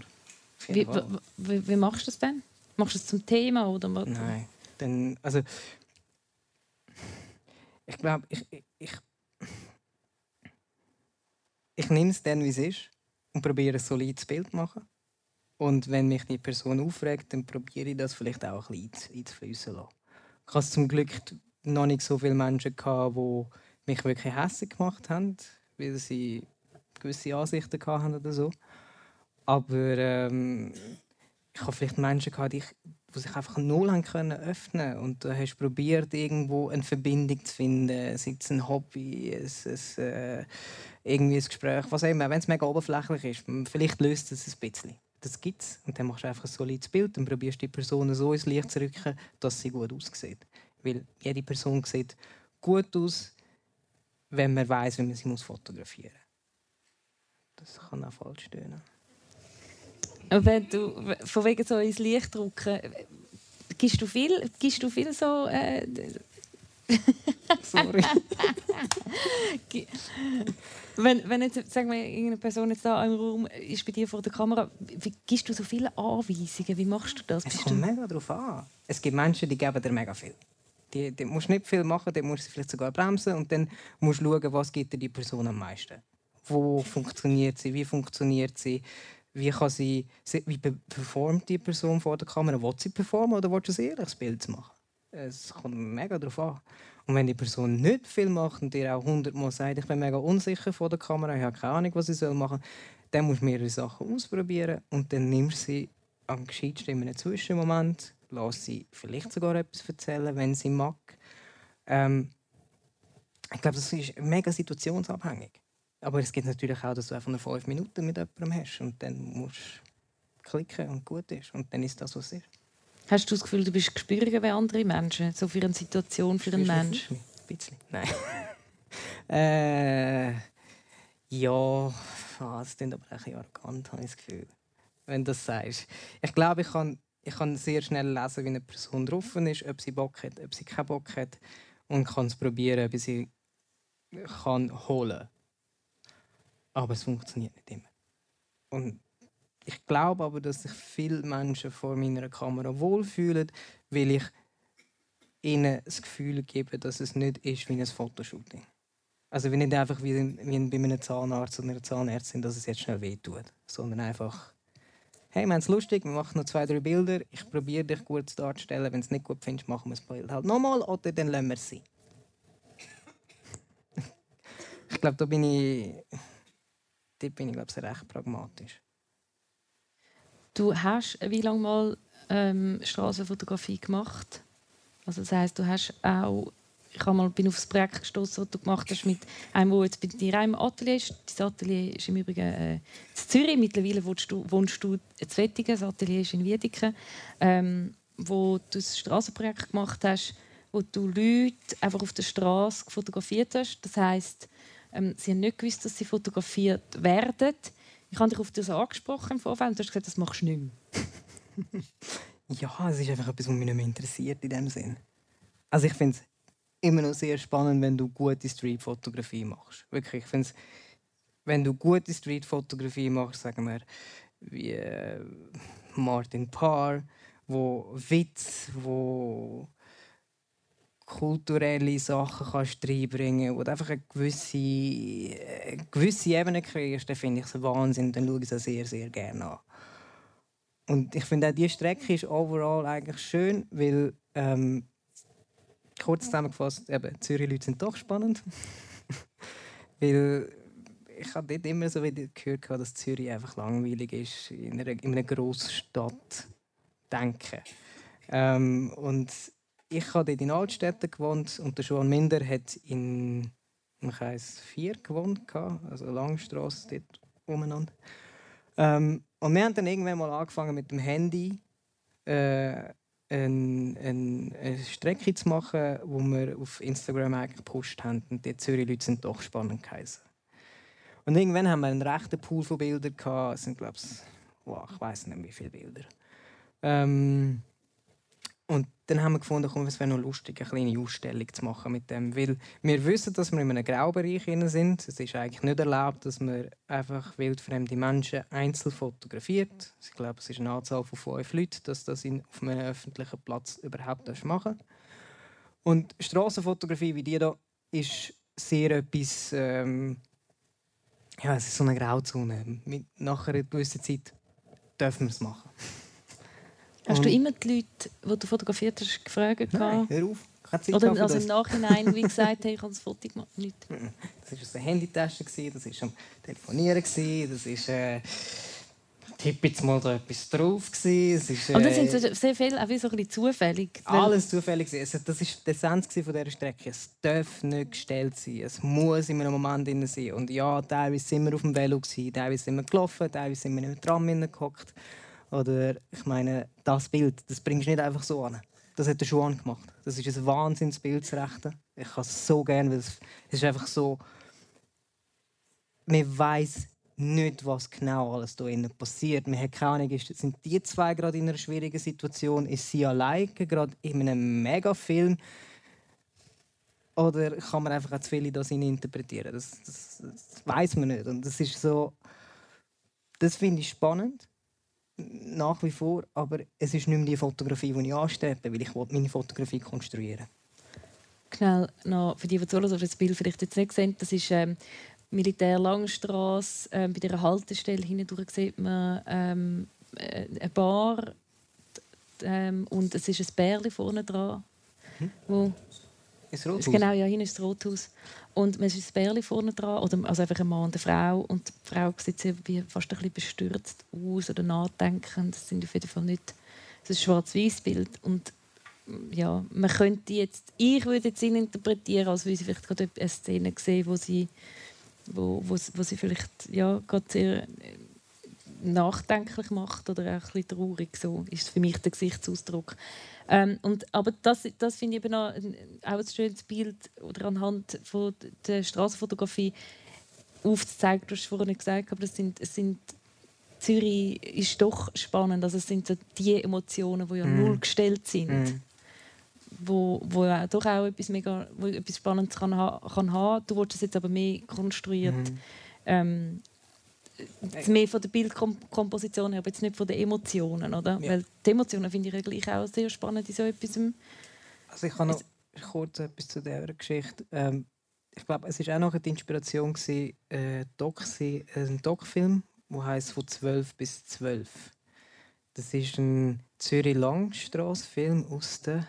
Wie, wie, wie, machst du das dann? Machst du es zum Thema? Oder? Nein, dann, also ich glaube, ich, ich, ich, ich nehme es dann, wie es ist und probiere ein solides Bild zu machen. Und wenn mich die Person aufregt, dann probiere ich das vielleicht auch ein bisschen einzufließen lassen. Ich hatte zum Glück noch nicht so viele Menschen, gehabt, die mich wirklich hässlich gemacht haben, weil sie gewisse Ansichten hatten oder so. Aber ähm, ich habe vielleicht Menschen gehabt, die, die sich einfach null haben können öffnen und du hast probiert irgendwo eine Verbindung zu finden, sei es ein Hobby, ein, ein, äh, irgendwie ein Gespräch, was auch immer, wenn es mega oberflächlich ist, vielleicht löst es ein bisschen das gibt es. Und dann machst du einfach ein solides Bild und probierst die Person so ins Licht zu rücken, dass sie gut aussieht. Weil jede Person sieht gut aus, wenn man weiß, wie man sie fotografieren muss. Das kann auch falsch stehen. Wenn du von wegen so ins Licht drücken, gibst du viel, gibst du viel so äh, Sorry. wenn, wenn jetzt, sagen wir, irgendeine Person jetzt da im Raum ist bei dir vor der Kamera, wie, gibst du so viele Anweisungen? Wie machst du das? Es kommt mega darauf an. Es gibt Menschen, die geben dir mega viel. Die, die musst nicht viel machen, die musst du vielleicht sogar bremsen und dann musst du schauen, was gibt dir die Person am meisten. Wo funktioniert sie? Wie funktioniert sie? Wie, kann sie, wie performt die Person vor der Kamera? Will sie performen oder will sie ein ehrliches Bild machen? Es kommt mega darauf an. Und wenn die Person nicht viel macht und dir auch hundertmal sagt, ich bin mega unsicher vor der Kamera, ich habe keine Ahnung, was ich machen soll, dann musst du mehrere Sachen ausprobieren und dann nimmst du sie am gescheitsten in einem Zwischenmoment, lass sie vielleicht sogar etwas erzählen, wenn sie mag. Ähm, ich glaube, das ist mega situationsabhängig. Aber es gibt natürlich auch, dass du einfach nur fünf Minuten mit jemandem hast und dann musst du klicken und gut ist. Und dann ist das, was ist. Hast du das Gefühl, du bist gespüriger wie andere Menschen? So für eine Situation, für einen Menschen? Ein bisschen. Nein. äh, ja, oh, das klingt aber ein bisschen arrogant, habe ich das Gefühl. Wenn du das sagst. Ich glaube, ich kann, ich kann sehr schnell lesen, wie eine Person drauf ist, ob sie Bock hat, ob sie keinen Bock hat. Und kann es probieren, ob ich sie kann holen Aber es funktioniert nicht immer. Und ich glaube aber, dass sich viele Menschen vor meiner Kamera wohlfühlen, weil ich ihnen das Gefühl gebe, dass es nicht ist wie ein Fotoshooting. Also nicht einfach wie, wie bei einem Zahnarzt oder einer Zahnärztin, dass es jetzt schnell wehtut, sondern einfach hey, wir haben es lustig, wir machen noch zwei, drei Bilder, ich probiere dich gut darzustellen, wenn du es nicht gut findest, machen wir das Bild halt nochmal oder dann lassen wir es sein. ich glaube, da bin ich, da bin ich glaube ich, recht pragmatisch. Du hast wie lange mal ähm, Straßenfotografie gemacht? Also das heißt, du hast auch ich habe mal bin auf das Projekt gestoßen, das du gemacht hast mit einem, der jetzt bei dir im Atelier ist. Das Atelier ist im Übrigen äh, in Zürich. Mittlerweile wohnst du, wohnst du in Wettigen. Das Atelier ist in Wiedeken. Ähm, wo du ein Straßenprojekt gemacht hast, wo du Leute einfach auf der Straße fotografiert hast. Das heißt, ähm, sie haben nicht gewusst, dass sie fotografiert werden. Ich habe dich auf das angesprochen im Vorfeld und du hast gesagt, das machst du nicht mehr. ja, es ist einfach etwas, was mich nicht mehr interessiert in dem Sinn. Also ich finde es immer noch sehr spannend, wenn du gute Streetfotografie machst. Wirklich, ich finde wenn du gute Streetfotografie machst, sagen wir, wie äh, Martin Parr, wo Witz, wo kulturelle Sachen kannst reinbringen kannst, du einfach eine gewisse, eine gewisse Ebene kreierst, dann finde ich es Wahnsinn. Dann schaue ich es sehr, sehr gerne an. Und ich finde auch, diese Strecke ist overall eigentlich schön, weil ähm, kurz zusammengefasst, eben, Zürich-Leute sind doch spannend. Weil ich habe dort immer so wieder gehört, dass Zürich einfach langweilig ist, in einer, in einer Großstadt denken. Ähm, und ich habe dort in Altstädten gewohnt und der Joan Minder hat in im Kreis 4 gewohnt, also Langstrasse dort umeinander. Ähm, und wir haben dann irgendwann mal angefangen mit dem Handy äh, eine, eine, eine Strecke zu machen, wo wir auf Instagram eigentlich gepostet haben. Und die Zürich-Leute sind doch spannend geheißen. Und irgendwann haben wir einen rechten Pool von Bildern gehabt. Es sind, glaube ich, wow, ich weiß nicht, wie viele Bilder. Ähm, und dann haben wir gefunden, komm, es wäre noch lustig, eine kleine Ausstellung zu machen mit dem. Weil wir wissen, dass wir in einem Graubereich sind. Es ist eigentlich nicht erlaubt, dass man einfach wildfremde Menschen einzeln fotografiert. Ich glaube, es ist eine Anzahl von fünf Leuten, dass das auf einem öffentlichen Platz überhaupt machen darf. Und Straßenfotografie wie die hier ist sehr etwas. Ähm, ja, es ist so eine Grauzone. Nach einer gewissen Zeit dürfen wir es machen. Hast du immer die Leute, die du fotografiert hast, gefragt? Nein, hör auf. Oder also im Nachhinein, wie gesagt, hey, ich habe das Foto gemacht. Nicht. Das war eine Handytasche, das war am Telefonieren, das ist... Äh tippe jetzt mal da etwas drauf. Es ist, äh, Aber das sind so, sehr viel auch wie so ein bisschen zufällig. Alles zufällig. Also, das war die Essenz von dieser Strecke. Es darf nicht gestellt sein. Es muss in einem Moment drin sein. Und ja, teilweise sind wir auf dem Velo, teilweise sind wir gelaufen, teilweise sind wir in einem Tram gehockt. Oder ich meine, das Bild, das bringst du nicht einfach so an. Das hat der Juan gemacht. Das ist ein Wahnsinnsbild zu rechten. Ich kann es so gerne, weil es ist einfach so. Man weiß nicht, was genau alles hier innen passiert. Man hat keine Ahnung, sind die zwei gerade in einer schwierigen Situation? Ist sie alleine gerade in einem Megafilm? Oder kann man einfach zu viele das interpretieren? Das, das, das weiß man nicht. Und das ist so. Das finde ich spannend nach wie vor, aber es ist nicht mehr die Fotografie, die ich anstrebe, weil ich meine Fotografie konstruieren Schnell noch für die, die zuhören, oder das Bild vielleicht jetzt nicht sehen, das ist ähm, Militär Langstrasse. Ähm, bei dieser Haltestelle hindurch sieht man ähm, äh, eine Bar ähm, und es ist ein Bärli vorne dran, hm? wo ist Rothaus? Genau, ja, ist das Rothaus. Und man ist ein Bärli vorne dran, oder, also einfach ein Mann und eine Frau. Und die Frau sieht wie fast ein bisschen bestürzt aus oder nachdenkend. Das sind auf jeden Fall nicht das ist ein Schwarz-Weiß-Bild. Und ja, man könnte jetzt, ich würde jetzt ihn interpretieren, als würde sie vielleicht gerade eine Szene sehen, wo sie, wo, wo, wo sie vielleicht ja, gerade sehr nachdenklich macht oder auch ein bisschen traurig. So ist für mich der Gesichtsausdruck. Ähm, und, aber das, das finde ich eben auch, auch ein schönes Bild oder anhand von der Straßenfotografie aufzuzeigen. Du hast vorhin gesagt, aber das sind, es sind Zürich ist doch spannend. Also es sind so die Emotionen, die ja mm. null gestellt sind. Mm. Wo, wo ja doch auch etwas, mega, wo etwas Spannendes kann, kann haben. Du wolltest es jetzt aber mehr konstruiert. Mm. Ähm, mehr von der Bildkomposition her, aber jetzt nicht von den Emotionen, oder? Ja. Weil die Emotionen finde ich ja gleich auch sehr spannend in so etwas. Also ich habe noch kurz etwas zu dieser Geschichte. Ähm, ich glaube, es war auch noch die Inspiration gewesen, äh, Doc, ein Doc-Film, der heißt von 12 bis 12. Das ist ein Zürich Langstrasse-Film aus den,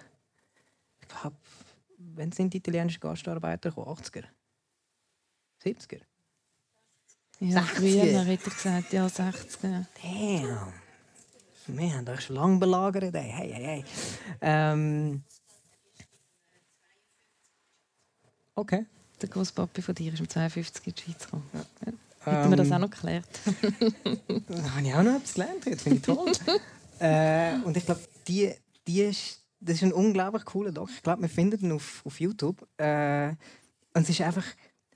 ich glaube, wann sind die italienischen Gastarbeiter gekommen? 80er, 70er. Ja, früher hätte ich gesagt, ja, 60. Damn. Wir haben euch schon lange belagert. Hey, hey, hey. Ähm. Okay. Der Großpapi von dir ist um 52 in die Schweiz gekommen. Ja. Ja. Hätten wir das ähm. auch noch geklärt? da habe ich auch noch etwas gelernt. Das finde ich toll. äh, und ich glaube, die, die ist, das ist ein unglaublich cooler Doc. Ich glaube, wir finden ihn auf, auf YouTube. Äh, und es ist einfach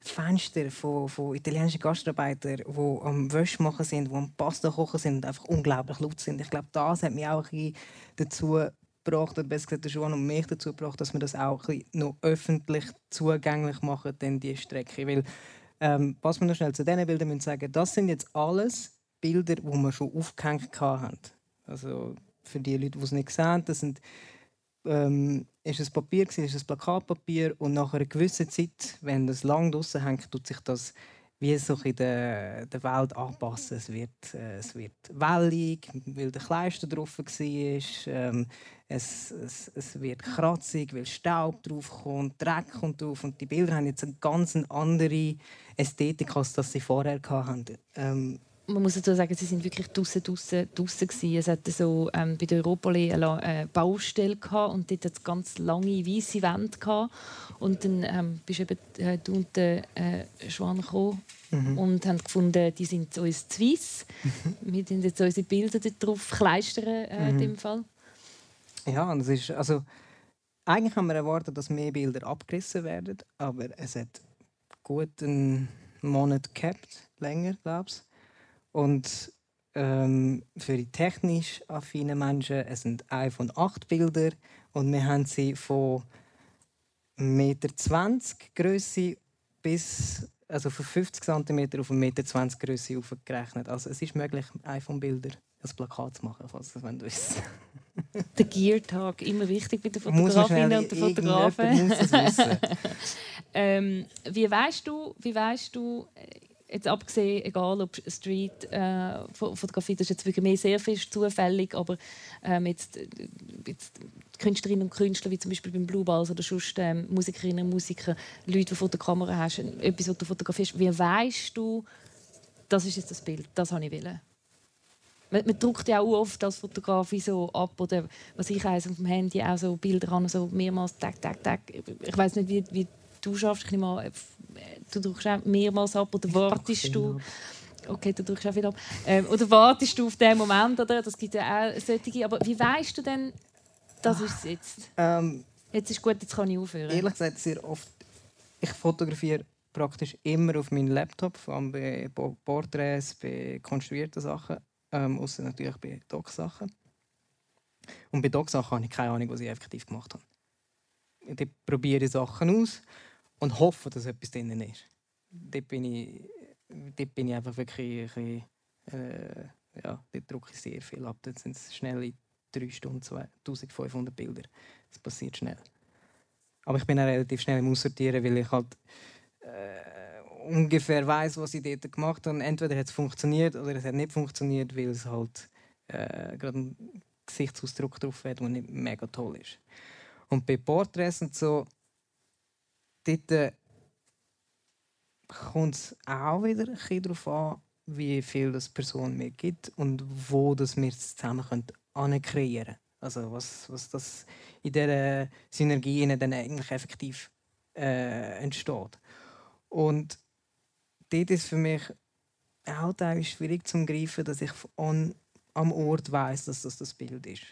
Fenster von, von italienischen Gastarbeitern, die am Wäsche machen sind, die am Pasta kochen sind und einfach unglaublich laut sind. Ich glaube, das hat mich auch ein dazu gebracht, oder besser gesagt, Joan und mich dazu gebracht, dass wir das auch ein noch öffentlich zugänglich machen, denn die Strecke. Weil, ähm, was wir noch schnell zu diesen Bildern müssen sagen, das sind jetzt alles Bilder, die wir schon aufgehängt haben. Also für die Leute, die es nicht sehen, das sind ähm, ist es Papier, ist es Plakatpapier und nach einer gewissen Zeit, wenn das lang draußen hängt, tut sich das wie sich in der, der Welt anpassen. Es wird, äh, es wird wellig, weil der Kleister drauf war. Ähm, es, es, es wird kratzig, weil Staub drauf kommt, Dreck kommt drauf. Und die Bilder haben jetzt eine ganz andere Ästhetik, als das sie vorher hatten. Ähm, man muss dazu sagen, sie sind wirklich draußen, draußen, draußen gewesen. Es hatte so ähm, bei der Europoli eine Baustelle gehabt und dort hat ganz lange weiße Wände gehabt. Und dann ähm, bist eben äh, du und der äh, Schwan gekommen mhm. und haben gefunden, die sind uns zu weiss. Mhm. Wir sind jetzt unsere Bilder dort drauf kleistern äh, mhm. in dem Fall. Ja, und es ist also eigentlich haben wir erwartet, dass mehr Bilder abgerissen werden, aber es hat gut einen Monat gehabt, länger, glaube ich. Und ähm, für die technisch affinen Menschen es sind iPhone 8 Bilder und wir haben sie von 1,20 Meter Größe bis also von 50 cm auf 1,20 Meter Größe aufgerechnet. Also es ist möglich, iPhone-Bilder als Plakat zu machen, falls das du wisst. der Gear-Tag, immer wichtig bei der Fotografin und der Fotografen. Es ähm, wie weißt du, wie weißt du jetzt abgesehen, egal ob Street äh, Fotografie, das ist jetzt wirklich mehr sehr viel zufällig, aber ähm, jetzt, äh, jetzt Künstlerinnen und Künstler, wie zum Beispiel beim Blue Balls oder sonst ähm, Musikerinnen und Musiker, Leute, die vor der Kamera hast, etwas, was du fotografierst, wie weißt du, das ist jetzt das Bild, das habe ich wollen? Man, man druckt ja auch oft als Fotograf so ab oder was ich heiße auf dem Handy auch so Bilder an, so mehrmals, tak, tak, tak. Ich weiß nicht, wie, wie du schaffst. Ich mal, äh, du druckst auch mehrmals ab oder wartest du? Okay, du drückst auch wieder ab. Ähm, oder wartest du auf den Moment? Oder? Das gibt ja auch solche. Aber wie weißt du denn, das ist es jetzt? Ähm, jetzt ist gut, jetzt kann ich aufhören. Ehrlich gesagt, sehr oft. Ich fotografiere praktisch immer auf meinem Laptop, vor allem bei Porträts, bei konstruierten Sachen, ähm, außer natürlich bei Doc-Sachen. Und bei Doc-Sachen habe ich keine Ahnung, was ich effektiv gemacht habe. Ich probiere Sachen aus und hoffe, dass etwas drin ist. Dort bin ich, dort bin ich einfach wirklich ein bisschen, äh, ja, dort ich sehr viel ab. Dort sind es schnell in drei Stunden 1500 Bilder. Das passiert schnell. Aber ich bin auch relativ schnell im Aussortieren, weil ich halt äh, ungefähr weiß, was ich dort gemacht habe. Entweder hat es funktioniert oder es hat nicht funktioniert, weil es halt äh, gerade ein Gesichtsausdruck drauf hat, der nicht mega toll ist. Und bei Porträts und so dort äh, kommt es auch wieder ein darauf an, wie viel das Person mir gibt und wo das wir zusammen können kreieren Also was, was das in dieser Synergie dann eigentlich effektiv äh, entsteht. Und dort ist für mich auch teilweise schwierig zu greifen, dass ich an, am Ort weiß, dass das das Bild ist.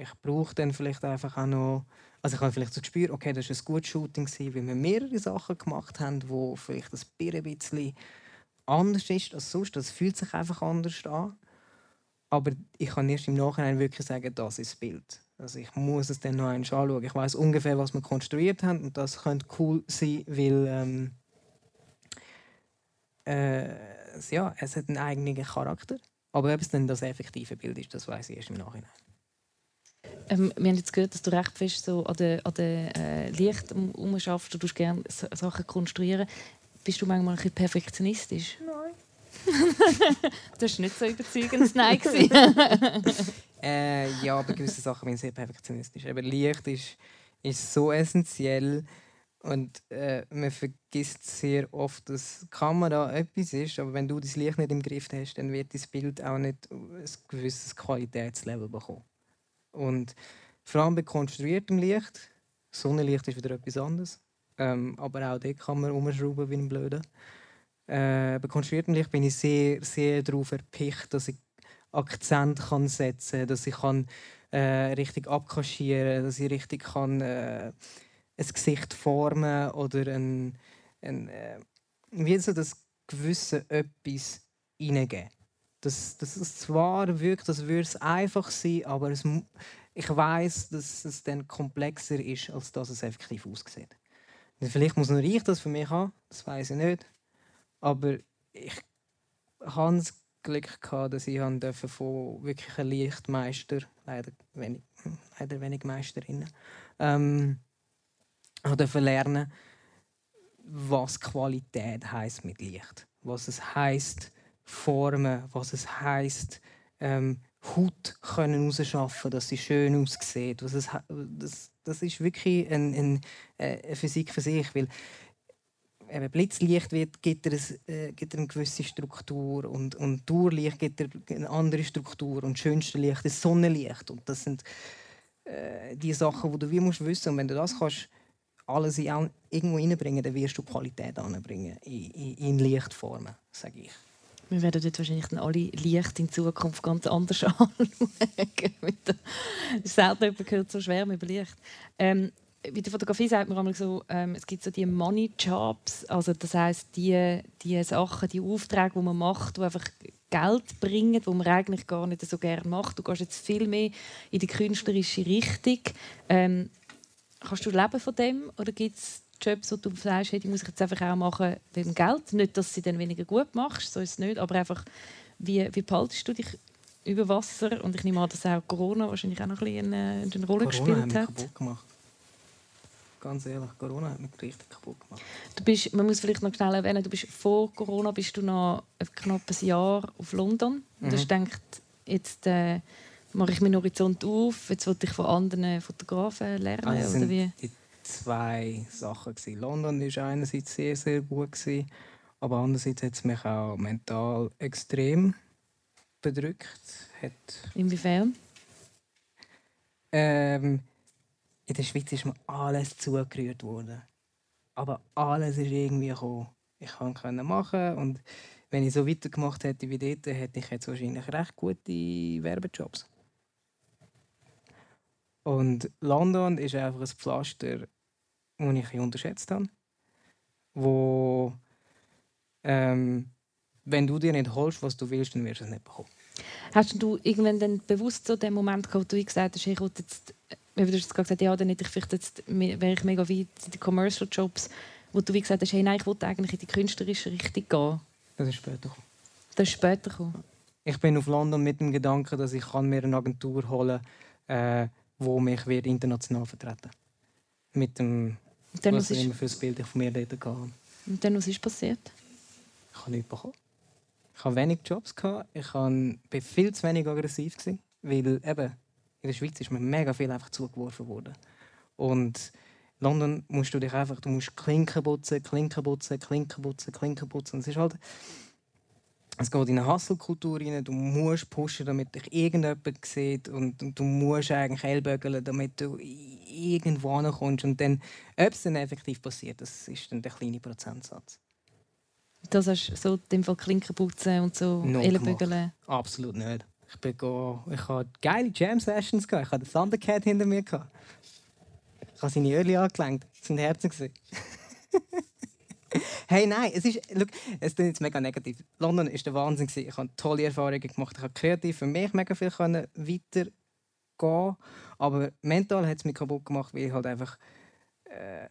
Ich brauche dann vielleicht einfach auch noch also ich habe vielleicht so gespürt, okay, das war ein gutes Shooting, weil wir mehrere Sachen gemacht haben, wo vielleicht ein bisschen anders ist als sonst. Das fühlt sich einfach anders an. Aber ich kann erst im Nachhinein wirklich sagen, das ist das Bild. Also ich muss es dann noch einmal anschauen. Ich weiß ungefähr, was wir konstruiert haben und das könnte cool sein, weil ähm, äh, ja, es hat einen eigenen Charakter. Aber ob es dann das effektive Bild ist, das weiß ich erst im Nachhinein. Ähm, wir haben jetzt gehört, dass du recht fest so an den, an den äh, Licht umschaffst. Du gerne Sachen konstruieren. Bist du manchmal ein bisschen perfektionistisch? Nein. das war nicht so überzeugend, nein. äh, ja, aber gewisse Sachen bin ich sehr perfektionistisch. Aber Licht ist, ist so essentiell und äh, man vergisst sehr oft, dass die Kamera etwas ist, aber wenn du das Licht nicht im Griff hast, dann wird das Bild auch nicht ein gewisses Qualitätslevel bekommen. Und vor allem bei konstruiertem Licht, Sonnenlicht ist wieder etwas anderes, ähm, aber auch dort kann man umschrauben wie ein Blöder. Äh, bei konstruiertem Licht bin ich sehr, sehr darauf erpicht, dass ich Akzent kann setzen kann, dass ich kann, äh, richtig abkaschieren kann, dass ich richtig kann, äh, ein Gesicht formen oder ein, ein äh, wie so das gewisse etwas hineingeben dass, dass es zwar wirkt, als würde es einfach sein, aber es, ich weiß, dass es dann komplexer ist, als dass es effektiv aussieht. vielleicht muss nur ich das für mich haben, das weiß ich nicht. Aber ich hatte das Glück, gehabt, dass ich von wirklich einem Lichtmeister, leider wenig, leider wenig Meisterinnen, ähm, lernen was Qualität heißt mit Licht, was es heißt Formen, was es heißt ähm, Haut können rausschaffen, dass sie schön aussieht. Es, das, das ist wirklich ein, ein, äh, eine Physik für sich, weil eben Blitzlicht wird, gibt, er ein, äh, gibt er eine gewisse Struktur und, und Durchlicht gibt er eine andere Struktur und das schönste Licht ist Sonnenlicht und das sind äh, die Sachen, die du wie musst wissen und wenn du das kannst alles in, irgendwo reinbringen, dann wirst du Qualität anbringen in, in, in Lichtformen, sage ich. Wir werden dort wahrscheinlich alle Licht in Zukunft ganz anders anschauen. selten jemand gehört so schwer über Licht. Ähm, bei der Fotografie sagt man einmal so, ähm, es gibt so die Money Jobs, also das heißt die, die Sachen, die Aufträge, die man macht, die einfach Geld bringen, die man eigentlich gar nicht so gerne macht. Du gehst jetzt viel mehr in die künstlerische Richtung. Ähm, kannst du leben von dem oder gibt es Jobs, wo du sagst, hey, die muss ich jetzt einfach auch machen wegen Geld? Nicht, dass sie dann weniger gut machst, so ist es nicht, aber einfach, wie, wie behaltest du dich über Wasser? Und ich nehme an, dass auch Corona wahrscheinlich auch noch ein bisschen eine, eine Rolle Corona gespielt hat. Kaputt gemacht. Ganz ehrlich, Corona hat mich richtig kaputt gemacht. Du bist, man muss vielleicht noch schnell erwähnen, du bist vor Corona bist du noch ein knappes Jahr auf London. Und mhm. du hast gedacht, jetzt äh, mache ich meinen Horizont auf, jetzt wollte ich von anderen Fotografen lernen. Also oder wie? Die zwei Sachen. Gewesen. London war einerseits sehr, sehr gut, gewesen, aber andererseits hat es mich auch mental extrem bedrückt. Hat Inwiefern? Ähm, in der Schweiz ist mir alles zugerührt worden. Aber alles ist irgendwie gekommen. Ich konnte machen und wenn ich so weitergemacht hätte wie dort, hätte ich jetzt wahrscheinlich recht gute Werbejobs. Und London ist einfach ein Pflaster, das ich unterschätzt habe. Wo, ähm, wenn du dir nicht holst, was du willst, dann wirst du es nicht bekommen. Hast du irgendwann dann bewusst so den Moment gehabt, wo du gesagt hast, ich jetzt, wie du jetzt gesagt hast, ja, dann hätte ich vielleicht jetzt, wäre ich mega weit in den Commercial Jobs, wo du wie gesagt hast, hey, nein, ich wollte eigentlich in die künstlerische Richtung gehen. Das ist später gekommen. Das ist später gekommen. Ich bin auf London mit dem Gedanken, dass ich mir eine Agentur holen kann, äh, wo mich wird international vertreten Mit dem, und dann, was, was immer für ein Bild ich von mir dort hatte. Und dann, was ist passiert? Ich habe nichts bekommen. Ich hatte wenig Jobs. Ich war viel zu wenig aggressiv. weil eben, in der Schweiz ist mir mega viel einfach zugeworfen worden. Und in London musst du dich einfach, du musst Klinken putzen, Klinken putzen, Klinken putzen, Klinken putzen. Und es ist halt es geht in eine Hustle-Kultur rein. Du musst pushen, damit dich irgendjemand sieht. Und, du musst eigentlich ellbögeln, damit du irgendwo ankommst. Und dann, ob es dann effektiv passiert, das ist dann der kleine Prozentsatz. Das hast so dem Fall Klinken putzen und so ellbögeln? Absolut nicht. Ich, bin go, ich hatte geile Jam-Sessions. Ich hatte den Thundercat hinter mir. Ich habe seine Öhrchen angelenkt. Das waren Herzen. hey, nein, es ist, look, es ist jetzt mega negativ. London war der Wahnsinn. Ich habe tolle Erfahrungen gemacht. Ich habe kreativ für mich mega viel weitergehen Aber mental hat es mich kaputt gemacht, weil ich halt einfach äh,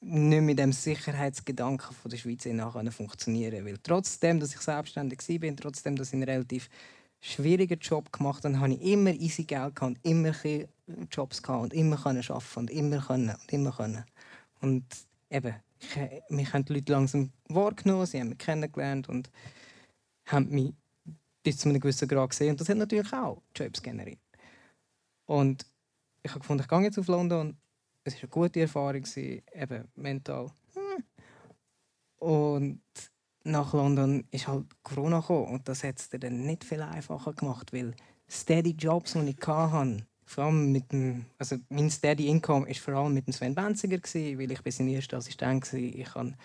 nicht mit dem Sicherheitsgedanken von der Schweiz nachher funktionieren Weil trotzdem, dass ich selbstständig war, trotzdem, dass ich einen relativ schwierigen Job gemacht habe, habe ich immer easy Geld gehabt, immer Jobs gehabt und immer arbeiten und immer können und immer können. Und eben, mich haben die Leute langsam wahrgenommen, sie haben mich kennengelernt und haben mich bis zu einem gewissen Grad gesehen. Und das hat natürlich auch Jobs generiert. Und ich habe gefunden, ich gehe jetzt auf London. Es war eine gute Erfahrung, eben mental. Und nach London ist halt Corona gekommen. Und das hat es dann nicht viel einfacher gemacht, weil steady Jobs, die ich hatte, vor allem mit dem, also mein Steady Income ist vor allem mit dem Sven Benziger gewesen, weil ich sein erster Assistent war. Ich kann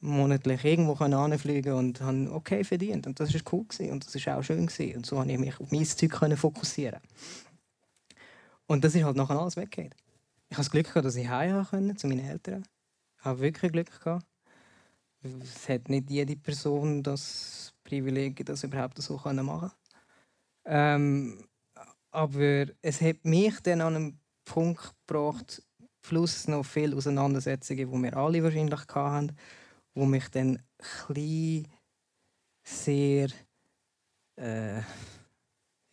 monatlich irgendwo anfliegen und habe okay verdient und das ist cool gewesen. und das ist auch schön gewesen. und so konnte ich mich auf mein Zeug fokussieren. Und das ist halt nachher alles weggegangen. Ich habe das Glück gehabt, dass ich heim konnte zu meinen Eltern. Ich habe wirklich Glück gehabt. Es hat nicht jede Person das Privileg, das überhaupt so machen. Ähm, aber es hat mich dann an einen Punkt gebracht, plus noch viele Auseinandersetzungen, die wir alle wahrscheinlich hatten, wo mich dann ein sehr äh,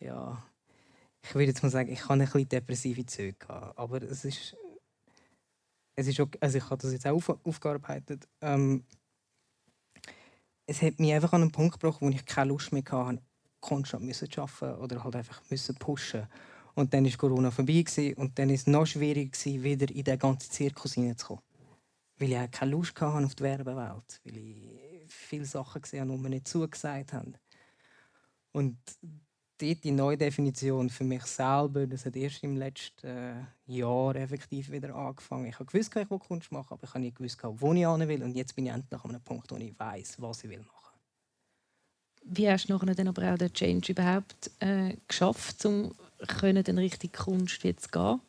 ja ich würde jetzt mal sagen, ich habe ein bisschen depressive Züge gehabt, aber es ist es ist okay, also ich habe das jetzt auch auf, aufgearbeitet. Ähm, es hat mich einfach an einen Punkt gebracht, wo ich keine Lust mehr hatte, konstant müssen arbeiten oder halt einfach müssen pushen. Und dann ist Corona vorbei und dann ist es noch schwieriger wieder in den ganzen Zirkus hineinzukommen. Weil ich keine Lust hatte auf die Werbewelt, weil ich viele Sachen gesehen habe, die mir nicht zugesagt haben. Und dort die Neudefinition für mich selber, das hat erst im letzten Jahr effektiv wieder angefangen. Ich habe gewusst, ich will Kunst machen, aber ich habe nicht gewusst, wo ich hin will. Und jetzt bin ich endlich an einem Punkt, wo ich weiß, was ich will machen. Wie hast du nachher dann aber auch den Change überhaupt äh, geschafft, um können dann richtig Kunst jetzt gehen?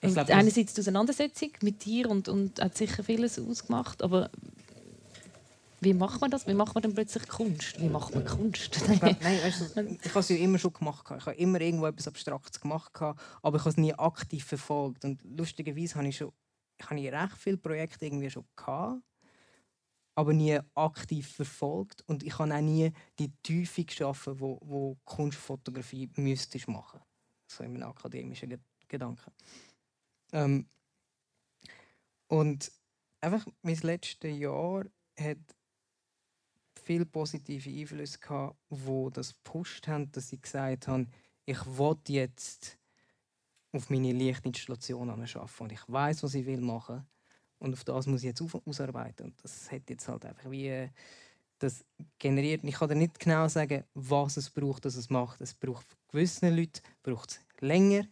Ich glaub, einerseits die Auseinandersetzung mit dir und, und hat sicher vieles ausgemacht, aber wie macht man das? Wie macht man dann plötzlich Kunst? Wie macht man Kunst? ich glaub, nein, weißt du, ich habe es ja immer schon gemacht. Ich habe immer irgendwo etwas Abstraktes gemacht, aber ich habe es nie aktiv verfolgt. Und lustigerweise habe ich schon habe ich recht viele Projekte irgendwie schon gehabt, aber nie aktiv verfolgt. Und ich habe auch nie die Tiefe geschaffen, wo, wo Kunstfotografie müsste machen. So in meinem akademischen Gedanken. Ähm, und einfach mein letztes Jahr hat viele positive Einflüsse gehabt, wo das gepusht haben, dass sie gesagt haben, ich will jetzt auf meine Lichtinstallation arbeiten und ich weiß, was ich will machen und auf das muss ich jetzt ausarbeiten und das hat jetzt halt einfach wie das generiert. Ich kann dir nicht genau sagen, was es braucht, dass es macht. Es braucht gewisse Leute braucht es länger.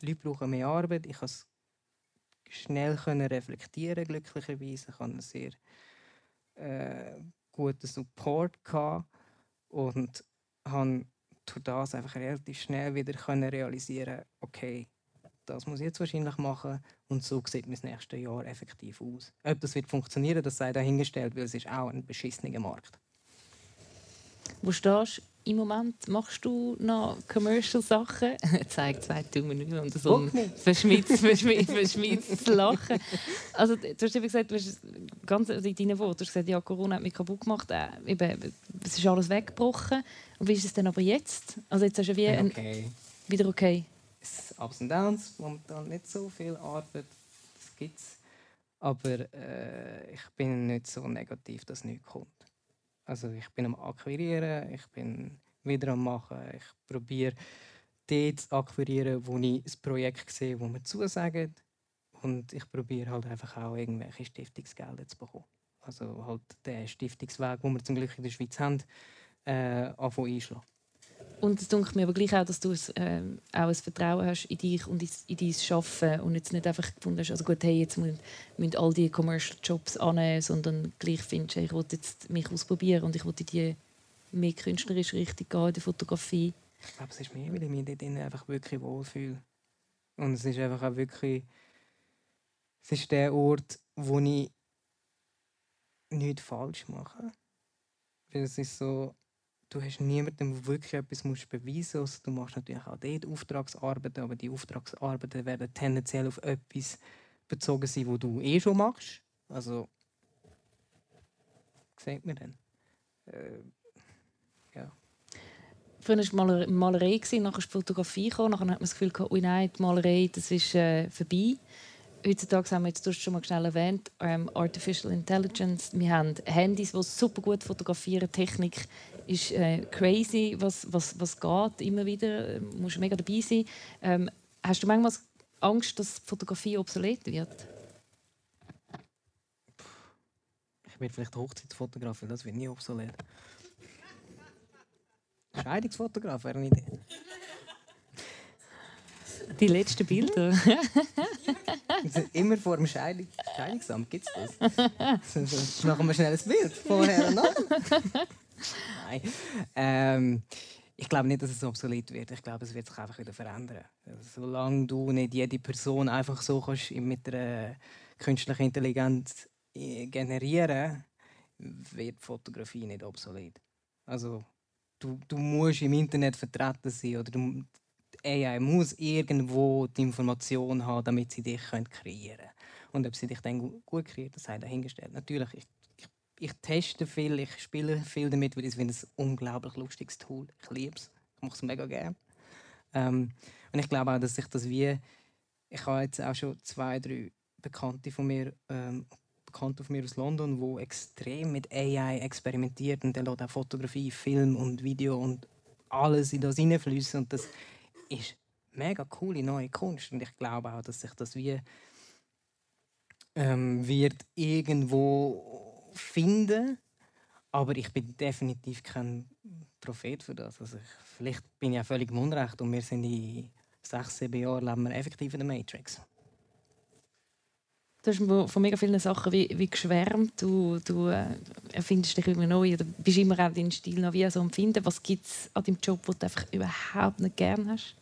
Leute brauchen mehr Arbeit. Ich kann es schnell reflektieren glücklicherweise. Ich kann sehr äh, guten Support gehabt und habe durch das einfach relativ schnell wieder können realisieren okay, das muss ich jetzt wahrscheinlich machen und so sieht mein nächstes Jahr effektiv aus. Ob das wird funktionieren, das sei dahingestellt, weil es ist auch ein beschissener Markt. Wo stehst im Moment machst du noch Commercial-Sachen. Zeigt zwei dumme Leute und so ein verschmitztes, verschmitztes Lachen. Also, du hast eben gesagt, du hast ganz in deinen Worten, du hast gesagt, ja, Corona hat mich kaputt gemacht. Äh, eben, es ist alles weggebrochen. Und wie ist es denn aber jetzt? Also jetzt hast du wie ein, okay. wieder okay. Es Ups und Downs, momentan nicht so viel Arbeit. Das gibt es. Aber äh, ich bin nicht so negativ, dass nichts kommt. Also ich bin am Akquirieren, ich bin wieder am Machen. Ich probiere dort zu akquirieren, wo ich ein Projekt sehe, wo mir zusagen. Und ich probiere halt einfach auch irgendwelche Stiftungsgelder zu bekommen. Also halt den Stiftungsweg, den wir zum Glück in der Schweiz haben, äh, einschlagen. Und es denke mir aber gleich auch, dass du äh, auch ein Vertrauen hast in dich und in dein Arbeiten und jetzt nicht einfach gefunden hast, also gut, hey, jetzt müssen, müssen all die Commercial Jobs annehmen, sondern gleich findest, hey, ich will jetzt mich ausprobieren und ich will in die mehr künstlerische Richtung gehen, in der Fotografie. Ich glaube, es ist mehr, weil ich mich dort einfach wirklich wohlfühle. Und es ist einfach auch wirklich, es ist der Ort, wo ich nichts falsch mache. Weil es ist so, du hast niemandem, der wirklich etwas musst beweisen muss. Also du machst natürlich auch dort Auftragsarbeiten, aber die Auftragsarbeiten werden tendenziell auf etwas bezogen sein, wo du eh schon machst. Also, sieht man dann. Äh, ja. Früher war es Malerei, nachher ist Fotografie gekommen, nachher hat man das Gefühl, oh nein, die Malerei das ist äh, vorbei heutzutage haben wir jetzt du schon mal schnell erwähnt, ähm, Artificial Intelligence. Wir haben Handys, die super gut fotografieren. Technik ist äh, crazy, was, was, was geht immer wieder. Du musst mega dabei sein. Ähm, hast du manchmal Angst, dass Fotografie obsolet wird? Ich werde vielleicht Hochzeitsfotograf, das wird nie obsolet. Scheidungsfotograf wäre eine Idee. Die letzten Bilder. Immer vor dem Scheidung Scheidungsamt gibt es das. machen wir schnell ein Bild. Vorher und nachher. Nein. Ähm, ich glaube nicht, dass es obsolet wird. Ich glaube, es wird sich einfach wieder verändern. Also, solange du nicht jede Person einfach so kannst mit einer künstlichen Intelligenz äh, generieren wird Fotografie nicht obsolet. Also, du, du musst im Internet vertreten sein oder du, AI muss irgendwo die Information haben, damit sie dich kreieren können. Und ob sie dich dann gut kreiert, das sei dahingestellt. Natürlich, ich, ich, ich, teste viel, ich spiele viel damit, weil ich finde es ein unglaublich lustiges Tool. Ich liebe es. Ich mache es mega gerne. Ähm, und ich glaube auch, dass sich das wie ich habe jetzt auch schon zwei, drei Bekannte von mir, ähm, Bekannte von mir aus London, wo extrem mit AI experimentiert und dann auch Fotografie, Film und Video und alles in das hineinfließen und das ist mega coole neue Kunst und ich glaube auch, dass sich das wie ähm, wird irgendwo finden, aber ich bin definitiv kein Prophet für das. Also ich, vielleicht bin ich ja völlig im Unrecht und wir sind in sechs, sieben Jahren leben wir effektiv in der Matrix. Du hast von mega vielen Sachen wie, wie geschwärmt. Du, du äh, erfindest dich immer neu oder bist immer auch deinen Stil noch wie so empfinden. Was gibt es an deinem Job, den du einfach überhaupt nicht gerne hast?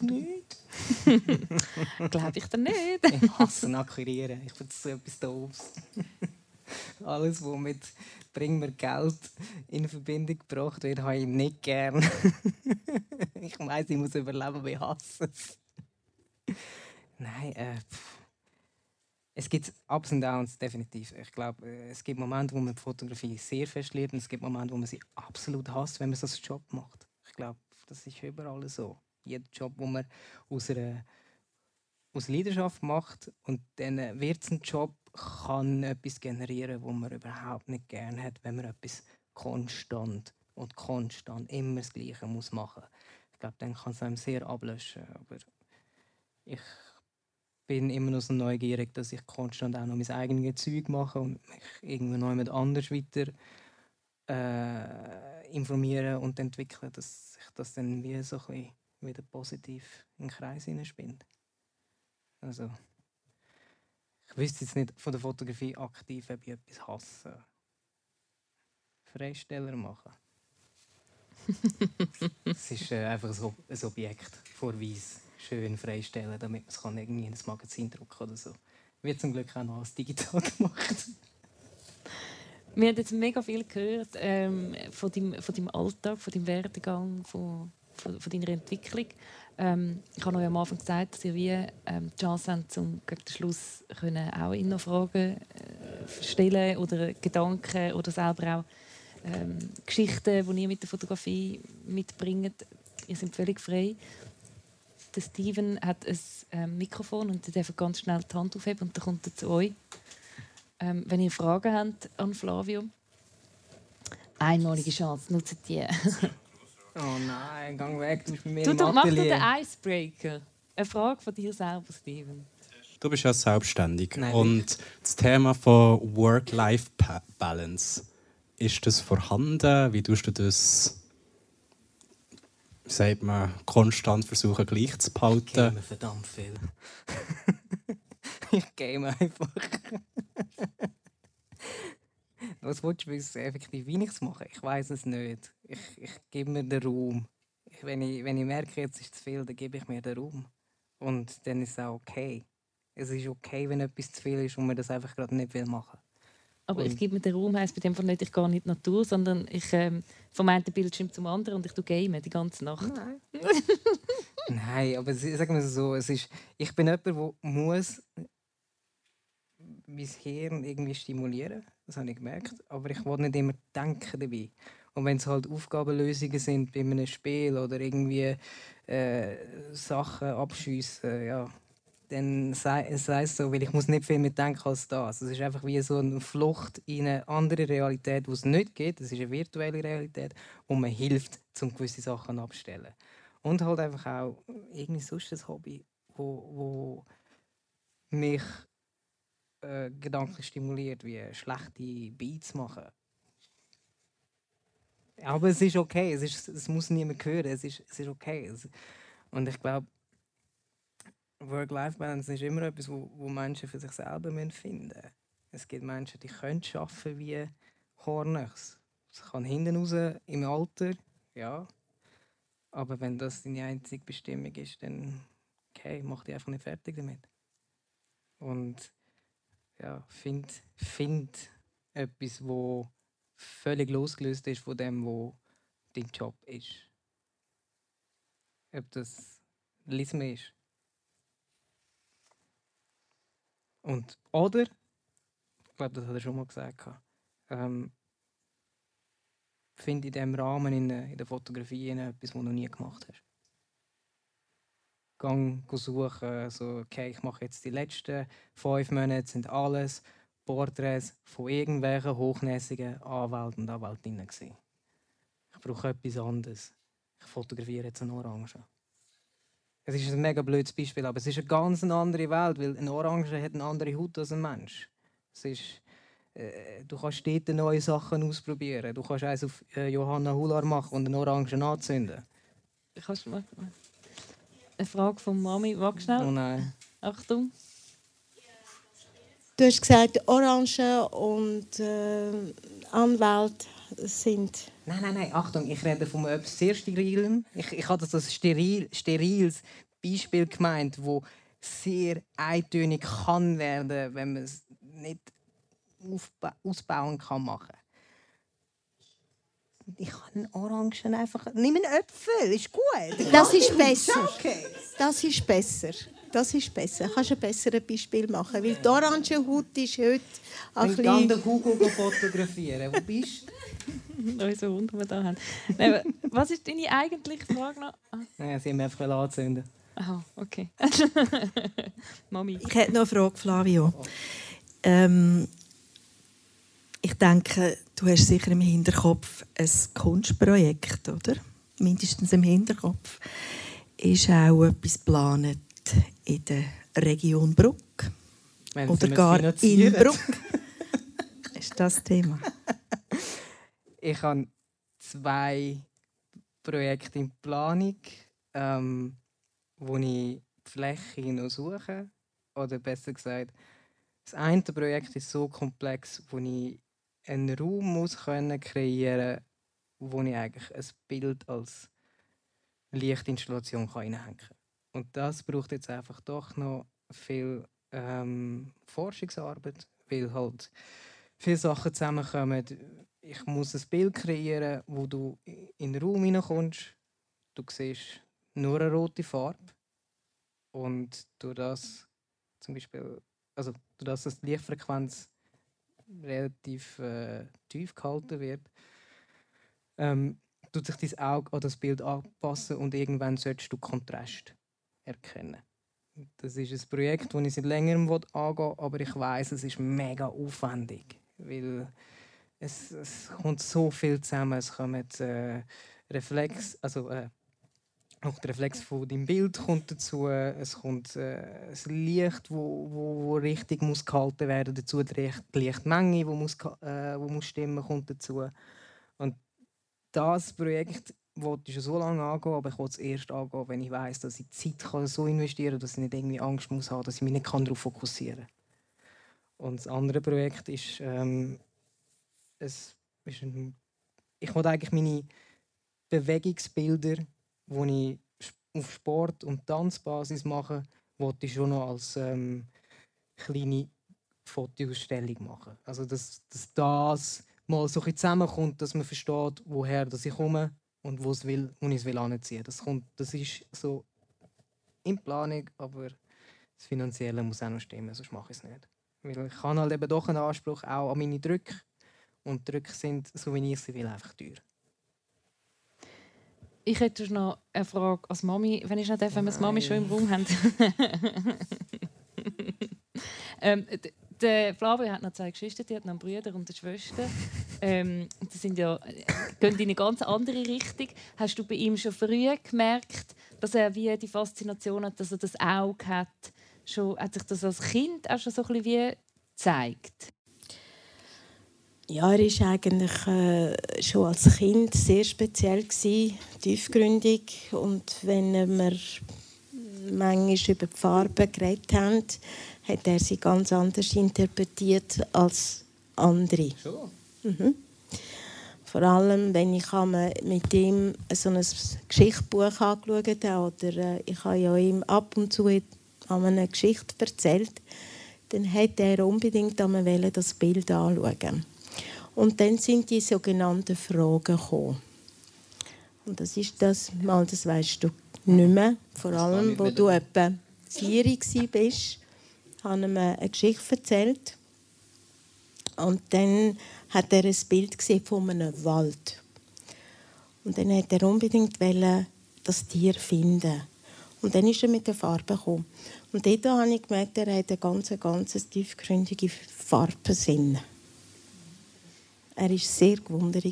Nicht. Glaube ich dir nicht. ich hasse Akquirieren. Ich finde so etwas doofes. Alles, was mit «Bring mir Geld» in Verbindung gebracht wird, habe ich nicht gern. ich weiß, ich muss überleben, aber ich hasse es. Nein, äh, es gibt Ups und Downs, definitiv. Ich glaube, äh, es gibt Momente, wo man die Fotografie sehr fest liebt und es gibt Momente, wo man sie absolut hasst, wenn man so einen Job macht. Ich glaube, das ist überall so jeder Job, den man aus, einer, aus Leidenschaft macht und dann wird es ein Job, kann etwas generieren, wo man überhaupt nicht gerne hat, wenn man etwas konstant und konstant immer das Gleiche muss machen. Ich glaube, dann kann es einem sehr ablöschen. Aber ich bin immer noch so neugierig, dass ich konstant auch noch mein eigenes Zeug mache und mich irgendwo noch jemand anders weiter äh, informieren und entwickeln, dass ich das dann wie so ein bisschen wieder positiv in den Kreis hineinspinnt. Also, ich wüsste jetzt nicht von der Fotografie aktiv, ob ich etwas hasse. Freisteller machen. es ist äh, einfach so ein Objekt vorweis schön freistellen, damit man es kann irgendwie in ein Magazin drucken oder so. Wird zum Glück auch noch als digital gemacht. Wir haben jetzt mega viel gehört ähm, von, deinem, von deinem Alltag, von deinem Werdegang, von von, von deiner Entwicklung. Ähm, ich habe euch am Anfang gesagt, dass ihr wie ähm, die Chance habt, um gegen den Schluss können auch noch Fragen äh, stellen oder Gedanken oder selber auch ähm, Geschichten, die ihr mit der Fotografie mitbringt. Ihr seid völlig frei. Der Steven hat ein ähm, Mikrofon und er darf ganz schnell die Hand aufheben und dann kommt er zu euch. Ähm, wenn ihr Fragen habt an Flavio, einmalige Chance, nutzt die. Oh nein, gang weg, du bist bei mir du, im du, Mach Atelier. den Icebreaker. Eine Frage von dir selber, Steven. Du bist ja selbstständig Nein, und das Thema von Work-Life-Balance, ist das vorhanden? Wie tust du das, wie sagt man, konstant versuchen gleich zu Ich behalten? game verdammt viel. ich game einfach. Was willst du wissen, effektiv, wie ich es mache? Ich weiß es nicht. Ich, ich gebe mir den Raum. Ich, wenn, ich, wenn ich merke, jetzt ist zu viel, dann gebe ich mir den Raum. Und dann ist es auch okay. Es ist okay, wenn etwas zu viel ist und man das einfach gerade nicht will machen. Aber ich Und- gebe mir den Raum, heisst bei dem Fall nicht, ich gehe nicht in die Natur, sondern ich ähm, vom einen Bildschirm zum anderen und ich tue game die ganze Nacht. Nein. Nein, aber es- sagen wir es so, es ist, ich bin jemand, der muss mein Hirn irgendwie stimulieren. Das habe ich gemerkt. Aber ich will nicht immer denken dabei. Und wenn es halt Aufgabenlösungen sind bei einem Spiel oder irgendwie äh, Sachen abschiessen, ja, dann sei es so, weil ich muss nicht viel mehr denken als das. Es ist einfach wie so eine Flucht in eine andere Realität, die es nicht gibt. Es ist eine virtuelle Realität, wo man hilft, um gewisse Sachen abzustellen. Und halt einfach auch irgendwie sonst ein Hobby, wo, wo mich äh, gedanklich stimuliert, wie schlechte Beats machen. Aber es ist okay, es, ist, es muss niemand hören, es ist, es ist okay. Es, und ich glaube, Work-Life-Balance ist immer etwas, wo, wo Menschen für sich selber finden müssen. Es gibt Menschen, die können arbeiten wie Hornachs. Es kann hinten raus im Alter, ja. Aber wenn das deine einzige Bestimmung ist, dann okay, mach dich einfach nicht fertig damit. Und ja, find, find etwas, wo völlig losgelöst ist von dem, wo dein Job ist. Ob das Lisme ist. Und oder, ich glaube, das hat er schon mal gesagt, ähm, finde in diesem Rahmen in der Fotografie etwas, was du noch nie gemacht hast. Gang suchen, so, okay, ich mache jetzt die letzten fünf Monate, sind alles Porträts von irgendwelchen hochnäsigen Anwälten und Anwältinnen gewesen. Ich brauche etwas anderes. Ich fotografiere jetzt eine Orange. Es ist ein mega blödes Beispiel, aber es ist eine ganz andere Welt, weil eine Orange hat eine andere Haut als ein Mensch. Es ist, äh, du kannst dort neue Sachen ausprobieren. Du kannst eins auf äh, Johanna Hular machen und eine Orange anzünden. Kannst du mal... Eine Frage von Mami. Wag schnell. Oh nein. Achtung. Du hast gesagt, Orange und äh, Anwälte sind. Nein, nein, nein, Achtung, ich rede von etwas sehr Sterilem. Ich, ich habe das als steril, steriles Beispiel gemeint, wo sehr eintönig kann werden, wenn man es nicht aufba ausbauen kann machen. Ich kann einen Orangen einfach. Nimm einen Äpfel, ist gut. Das ist besser. Okay. Das ist besser. Das ist besser. Kannst du ein besseres Beispiel machen? Weil die Orangenhaut ist heute ein Ich kann den Hugo fotografieren. Wo bist du? Unser Hund, den wir hier haben. Nein, was ist deine eigentliche Frage noch? Ah, Nein, sie haben mich einfach anzünden. Aha, okay. Mami. Ich hätte noch eine Frage, Flavio. Ähm, ich denke, du hast sicher im Hinterkopf ein Kunstprojekt, oder? Mindestens im Hinterkopf. Ist auch etwas geplant in der Region Bruck oder gar in. Bruck? ist das Thema? Ich habe zwei Projekte in Planung, ähm, wo ich die Fläche noch suche. Oder besser gesagt, das eine Projekt ist so komplex, wo ich einen Raum muss können kreieren wo ich eigentlich ein Bild als Lichtinstallation reinhängen kann. Und das braucht jetzt einfach doch noch viel ähm, Forschungsarbeit, weil halt viele Sachen zusammenkommen. Ich muss ein Bild kreieren, wo du in den Raum hineinkommst. Du siehst nur eine rote Farbe. Und durch das zum Beispiel, also durch das, dass die Lichtfrequenz relativ äh, tief gehalten wird, ähm, tut sich dein Auge an das Bild anpassen und irgendwann solltest du Kontrast erkennen. Das ist ein Projekt, das ich seit längerem angehen will, aber ich weiß, es ist mega aufwendig, weil es, es kommt so viel zusammen. Es kommen äh, Reflex, also äh, auch der Reflex von deinem Bild kommt dazu. Es kommt äh, das Licht, wo, wo, wo richtig muss gehalten werden dazu. Die Licht- die Lichtmenge, wo muss, äh, wo muss stimmen, kommt dazu. Und das Projekt wollte ich schon so lange angehen, aber ich wollte es erst angehen, wenn ich weiß, dass ich Zeit kann so investieren kann, dass ich nicht irgendwie Angst muss haben, dass ich mich nicht darauf fokussieren kann. Und das andere Projekt ist, ähm, es ist ein, ich wollte eigentlich meine Bewegungsbilder, die ich auf Sport- und Tanzbasis mache, wollte ich schon noch als ähm, kleine Fotoausstellung machen. Also dass, dass das mal so ein zusammenkommt, dass man versteht, woher dass ich komme und wo es will, wo ich es will anziehen. Das kommt, das ist so in Planung, aber das Finanzielle muss auch noch stimmen, sonst mache ich es nicht. Weil ich habe halt eben doch einen Anspruch auch an meine Drücke und Drücke sind, so wie ich sie will, einfach teuer. Ich hätte noch eine Frage als Mami, wenn ich nicht darf, wenn wir das Mami schon im Raum haben. ähm, der Flavio hat noch zwei Geschwister, die hat noch einen Bruder und eine Schwester. Ähm, das sind ja, äh, gehen in eine ganz andere Richtung. Hast du bei ihm schon früh gemerkt, dass er wie die Faszination hat, dass er das Auge hat? Schon, hat sich das als Kind auch schon so ein bisschen wie gezeigt? Ja, er war eigentlich äh, schon als Kind sehr speziell, gewesen, tiefgründig. Und wenn wir manchmal über die Farben geredet haben, hat er sie ganz anders interpretiert als andere. Schon? Mhm. Vor allem, wenn ich mit ihm so ein Geschichtsbuch angeschaut habe oder äh, ich habe ja ihm ab und zu eine Geschichte erzählt, dann hat er unbedingt das Bild anschauen. Und dann sind die sogenannten Fragen gekommen. Und das ist das, mal, das weißt du nicht mehr. Vor allem, wo du etwa vier warst, habe ich ihm eine Geschichte erzählt. Und dann hat er ein Bild gesehen von einem Wald. Und dann hat er unbedingt das Tier finden. Und dann ist er mit der Farbe gekommen. Und dort habe ich gemerkt, er hat einen ganz, ganz tiefgründigen Farbensinn. Er war sehr gewundert.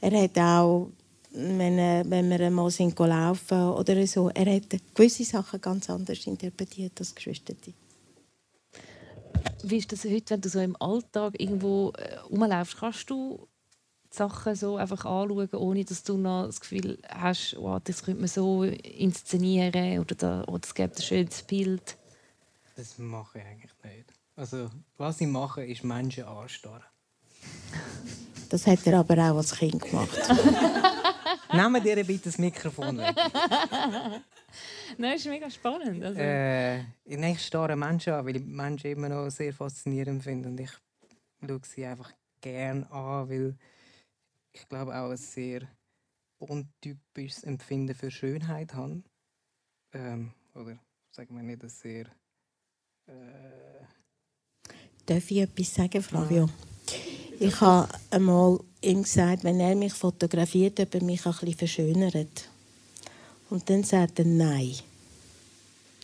Er hat auch, wenn, wenn wir mal sind laufen oder so, er hat gewisse Sachen ganz anders interpretiert als Geschwister. Wie ist das heute, wenn du so im Alltag irgendwo äh, rumlaufst? Kannst du die Sachen so einfach anschauen, ohne dass du noch das Gefühl hast, oh, das könnte man so inszenieren oder, da, oder es gibt ein schönes Bild? Das mache ich eigentlich nicht. Also, was ich mache, ist Menschen anstarren. Das hat er aber auch als Kind gemacht. Nehmen dir bitte das Mikrofon weg. Nein, das ist mega spannend. Also. Äh, ich starre Menschen an, weil ich Menschen immer noch sehr faszinierend finde. Und ich schaue sie einfach gerne an, weil ich glaube auch ein sehr untypisches Empfinden für Schönheit habe. Ähm, oder sagen wir nicht ein sehr. Äh... Darf ich etwas sagen, Flavio? Ah. Ich habe einmal ihm gesagt, wenn er mich fotografiert, ob er mich ein bisschen verschönert. Und dann sagt er Nein.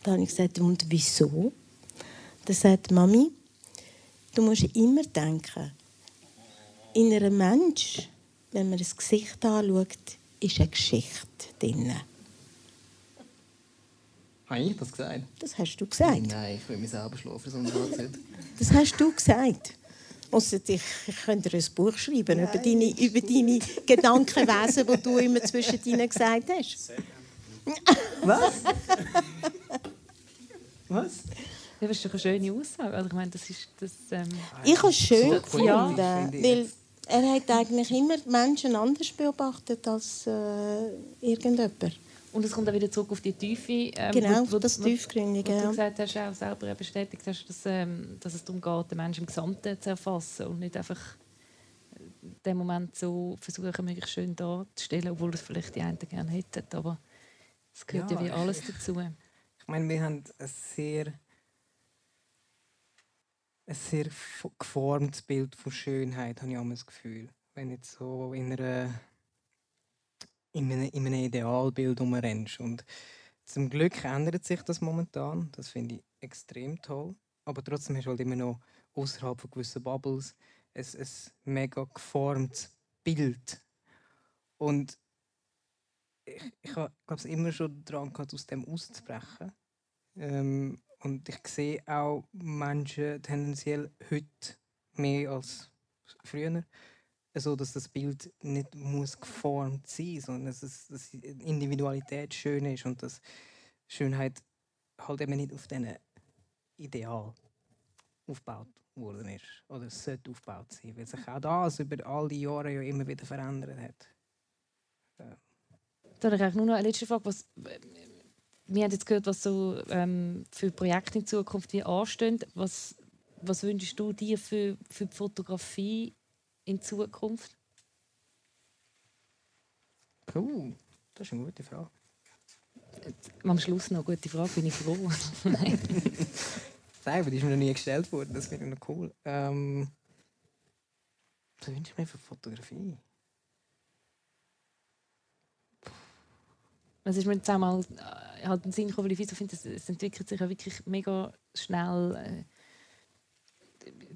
Dann habe ich gesagt, und wieso? Dann sagt Mami, du musst immer denken, in einem Mensch, wenn man das Gesicht anschaut, ist eine Geschichte drin. Habe ich das gesagt? Das hast du gesagt. Nein, ich will mich selber schlafen, so Das hast du gesagt. Ausser ich, ich könnte dir ein Buch schreiben über deine, über deine Gedankenwesen, die du immer zwischen ihnen gesagt hast. Was? Was? das ist doch eine schöne Aussage. Also ich meine, das ist das. Ähm ich habe es schön gefunden, ja. weil er hat eigentlich immer Menschen anders beobachtet als äh, irgendjemand. Und es kommt auch wieder zurück auf die Tiefe. Ähm, genau, wo, wo, das Tiefgründige. Wo, wo du gesagt hast, auch selber bestätigt hast, dass, ähm, dass es darum geht, den Menschen im Gesamten zu erfassen und nicht einfach äh, den Moment so versuchen, möglichst schön darzustellen, obwohl das vielleicht die einen gerne hätten. Aber es gehört ja, ja wie alles dazu. Ich meine, wir haben ein sehr, ein sehr geformtes Bild von Schönheit, habe ich auch das Gefühl. Wenn jetzt so in einer in einem, in Idealbild umrennst. Und zum Glück ändert sich das momentan. Das finde ich extrem toll. Aber trotzdem hast du halt immer noch außerhalb von gewissen Bubbles ein, ein mega geformtes Bild. Und ich, ich glaube es immer schon daran gehabt, aus dem auszubrechen. Ähm, und ich sehe auch Menschen tendenziell heute mehr als früher so dass das Bild nicht muss geformt sein muss, sondern dass, es, dass Individualität schön ist und dass Schönheit halt eben nicht auf diesen Ideal aufgebaut worden ist. Oder es sollte aufgebaut sein, weil sich auch das über all die Jahre ja immer wieder verändert hat. Ja. Dann habe ich nur noch eine letzte Frage. Was, wir haben jetzt gehört, was so ähm, für Projekte in Zukunft anstehen. Was, was wünschst du dir für, für die Fotografie in Zukunft? Puh, das ist eine gute Frage. Am Schluss noch eine gute Frage, bin ich froh. Nein, die ist mir noch nie gestellt worden, das finde ich noch cool. Ähm, was wünsche ich mir für Fotografie? Es ist mir jetzt einmal äh, halt einen Sinn gekommen, weil ich finde, es entwickelt sich ja wirklich mega schnell.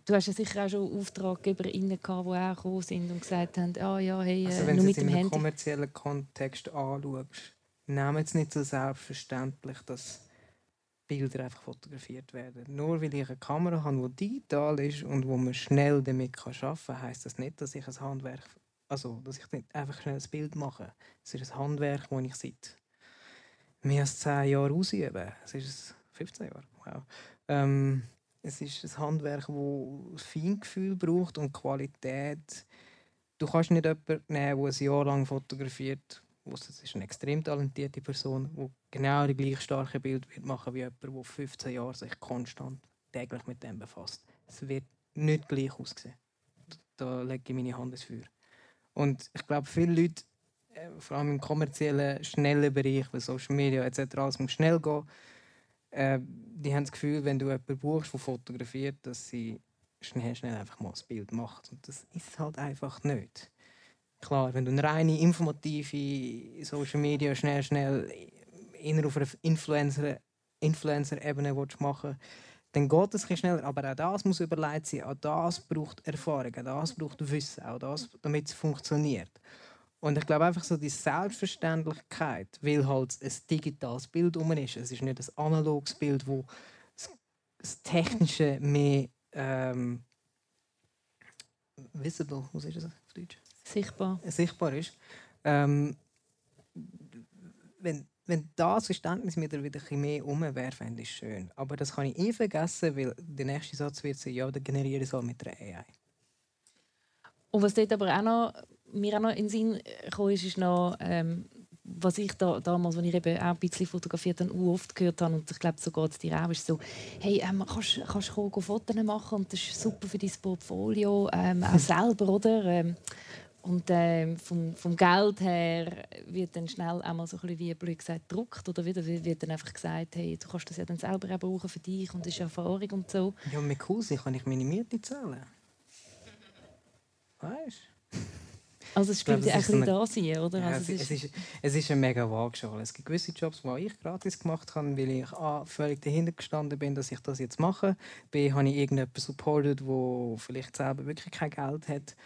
Äh, du hast ja sicher auch schon AuftraggeberInnen gehabt, die auch gekommen sind und gesagt haben, ah ja, hey, also, wenn nur mit dem Handy. Wenn du es im kommerziellen Kontext anschaust, nehmen es nicht so selbstverständlich, dass Bilder einfach fotografiert werden. Nur weil ich eine Kamera habe, die digital ist und wo man schnell damit arbeiten kann, heisst das nicht, dass ich ein Handwerk, also dass ich nicht einfach schnell ein Bild mache. Es ist ein Handwerk, das ich seit mehr als 10 Jahren ausübe. Es ist 15 Jahre. Wow. Ähm, es ist ein Handwerk, das Feingefühl braucht und Qualität. Du kannst nicht jemanden nehmen, der ein Jahr lang fotografiert. Das ist eine extrem talentierte Person, die genau die gleich starke Bild wird machen wie jemand, der 15 Jahre sich konstant täglich mit dem befasst. Es wird nicht gleich aussehen. Da lege ich meine Hand ins Feuer. Und ich glaube, viele Leute, äh, vor allem im kommerziellen, schnellen Bereich, wie Social Media etc., alles muss schnell gehen äh, die haben das Gefühl, wenn du jemanden buchst, der fotografiert, dass sie schnell, schnell einfach mal das Bild macht. Und das ist halt einfach nicht. Klar, wenn du eine reine informative Social Media schnell, schnell eher auf einer Influencer- Influencer-Ebene machen willst, dann geht es ein schneller. Aber auch das muss überlegt sein. Auch das braucht Erfahrung, auch das braucht Wissen, auch das, damit es funktioniert. Und ich glaube einfach so die Selbstverständlichkeit, weil halt ein digitales Bild um ist. Es ist nicht ein analoges Bild, wo das Technische mehr ähm, visible, was ist das auf Deutsch? Sichtbar. Sichtbar ist. Ähm, wenn, wenn das Verständnis wieder wieder ein mehr um wäre, fände ich schön. Aber das kann ich eh vergessen, weil der nächste Satz wird sein, ja, dann generiere ich es mit der AI. Und was dort aber auch noch, mir auch noch in den Sinn kam, ist, ist noch, ähm, was ich da, damals, als ich eben auch ein bisschen fotografiert habe, oft gehört habe, und ich glaube, so geht es dir auch, ist so, hey, ähm, kannst, kannst du Fotos machen und das ist super für dein Portfolio, ähm, auch selber, oder? Ähm, und ähm, vom, vom Geld her wird dann schnell einmal so ein bisschen, wie blöd gesagt, gedruckt oder wieder wird dann einfach gesagt, hey, du kannst das ja dann selber auch brauchen für dich und das ist Erfahrung und so. Ja, mit Cousin kann ich meine Miete zahlen. Weißt du? Also es spielt ja ein bisschen da sein, oder? Ja, also es, es, ist, es ist eine mega Waagschale. Es gibt gewisse Jobs, die ich gratis gemacht habe, weil ich A, völlig dahinter gestanden bin, dass ich das jetzt mache. B, habe ich irgendjemanden supportet, der vielleicht selber wirklich kein Geld hat.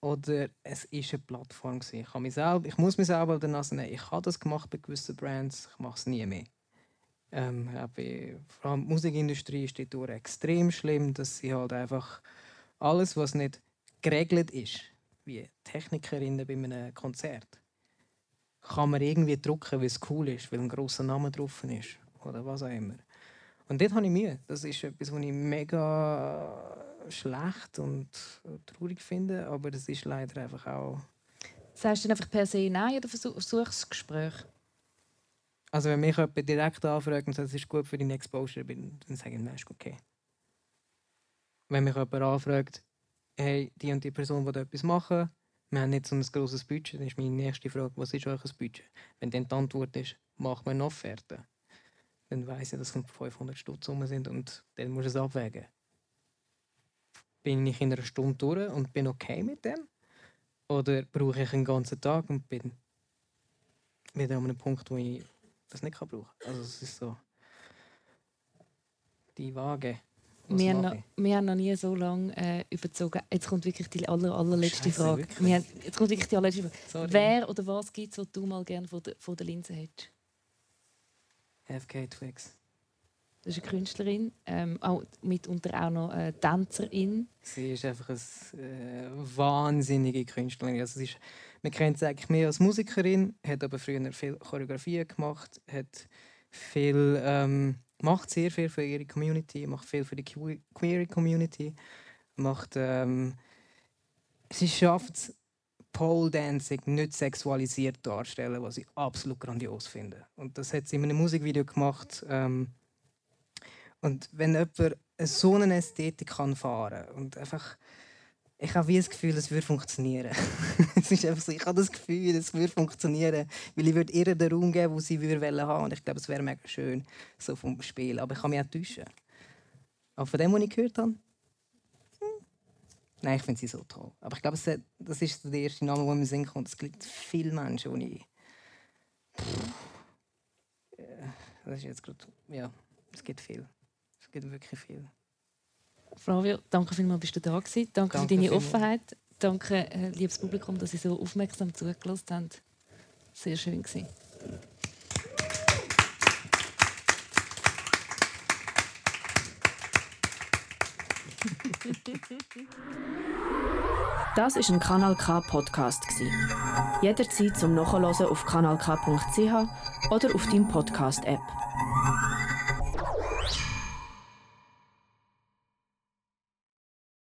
Oder es war eine Plattform. Ich, mich selber, ich muss mich selber danach sagen, ich habe das gemacht bei gewissen Brands, ich mache es nie mehr. Ähm, bei, vor allem die Musikindustrie ist dort extrem schlimm, dass sie halt einfach alles, was nicht geregelt ist, wie Technikerinnen bei einem Konzert, kann man irgendwie drucken, weil es cool ist, weil ein grosser Name drauf ist oder was auch immer. Und dort habe ich Mühe. Das ist etwas, was ich mega schlecht und traurig finde, aber das ist leider einfach auch... Sagst du dann einfach per se Nein oder Versuchsgespräch? Also wenn mich jemand direkt anfragt und sagt, es ist gut für deine Exposure, dann sage ich, nein, ist okay. Wenn mich jemand anfragt, hey, die und die Person will etwas machen, wir haben nicht so ein grosses Budget, dann ist meine nächste Frage, was ist euer Budget? Wenn dann die Antwort ist, machen wir eine Offerte, dann weiss ich, dass es 500 Stutz sind und dann muss ich es abwägen. Bin ich in einer Stunde durch und bin okay mit dem? Oder brauche ich einen ganzen Tag und bin wieder an einem Punkt, wo ich das nicht brauchen kann? Also es ist so die Waage. Wir haben, noch, wir haben, noch, nie so lange äh, überzogen. Jetzt kommt wirklich die aller, allerletzte Scheiße, Frage. Haben, jetzt kommt wirklich die allerletzte Frage. Sorry. Wer oder was gibt es, was du mal gerne vor der, vor der Linse hättest? FK Twix. Das ist eine Künstlerin, ähm, auch mitunter auch noch eine Tänzerin. Sie ist einfach eine äh, wahnsinnige Künstlerin. Also ist, man kennt sie eigentlich mehr als Musikerin, hat aber früher viel Choreografie gemacht, hat viel... Ähm, macht sehr viel für ihre Community, macht viel für die queer Community, macht ähm, sie schafft es, Pole Dancing nicht sexualisiert darstellen, was ich absolut grandios finde. Und das hat sie in einem Musikvideo gemacht. Ähm, und wenn jemand so eine Ästhetik kann fahren und einfach ich habe wie das Gefühl, es würde funktionieren. es ist einfach so, ich habe das Gefühl, es würde funktionieren, weil ich würde ihr den Raum geben, wo sie würde haben und ich glaube, es wäre mega schön so vom Spiel. Aber ich kann mich auch täuschen. Aber von dem, was ich gehört habe, hm. nein, ich finde sie so toll. Aber ich glaube, das ist der erste Name, der mir Sinn kommt. Es gibt viele Menschen, die ich das ist jetzt gerade, ja, es gibt viel. Es gibt wirklich viel. Flavio, danke vielmals, bist du da gewesen. Danke, danke für deine vielmals. Offenheit. Danke, äh, liebes Publikum, dass Sie so aufmerksam zugelassen haben. Sehr schön gewesen. Das ist ein Kanal K Podcast Jederzeit zum Nachhören auf kanalk.ch oder auf deinem Podcast App.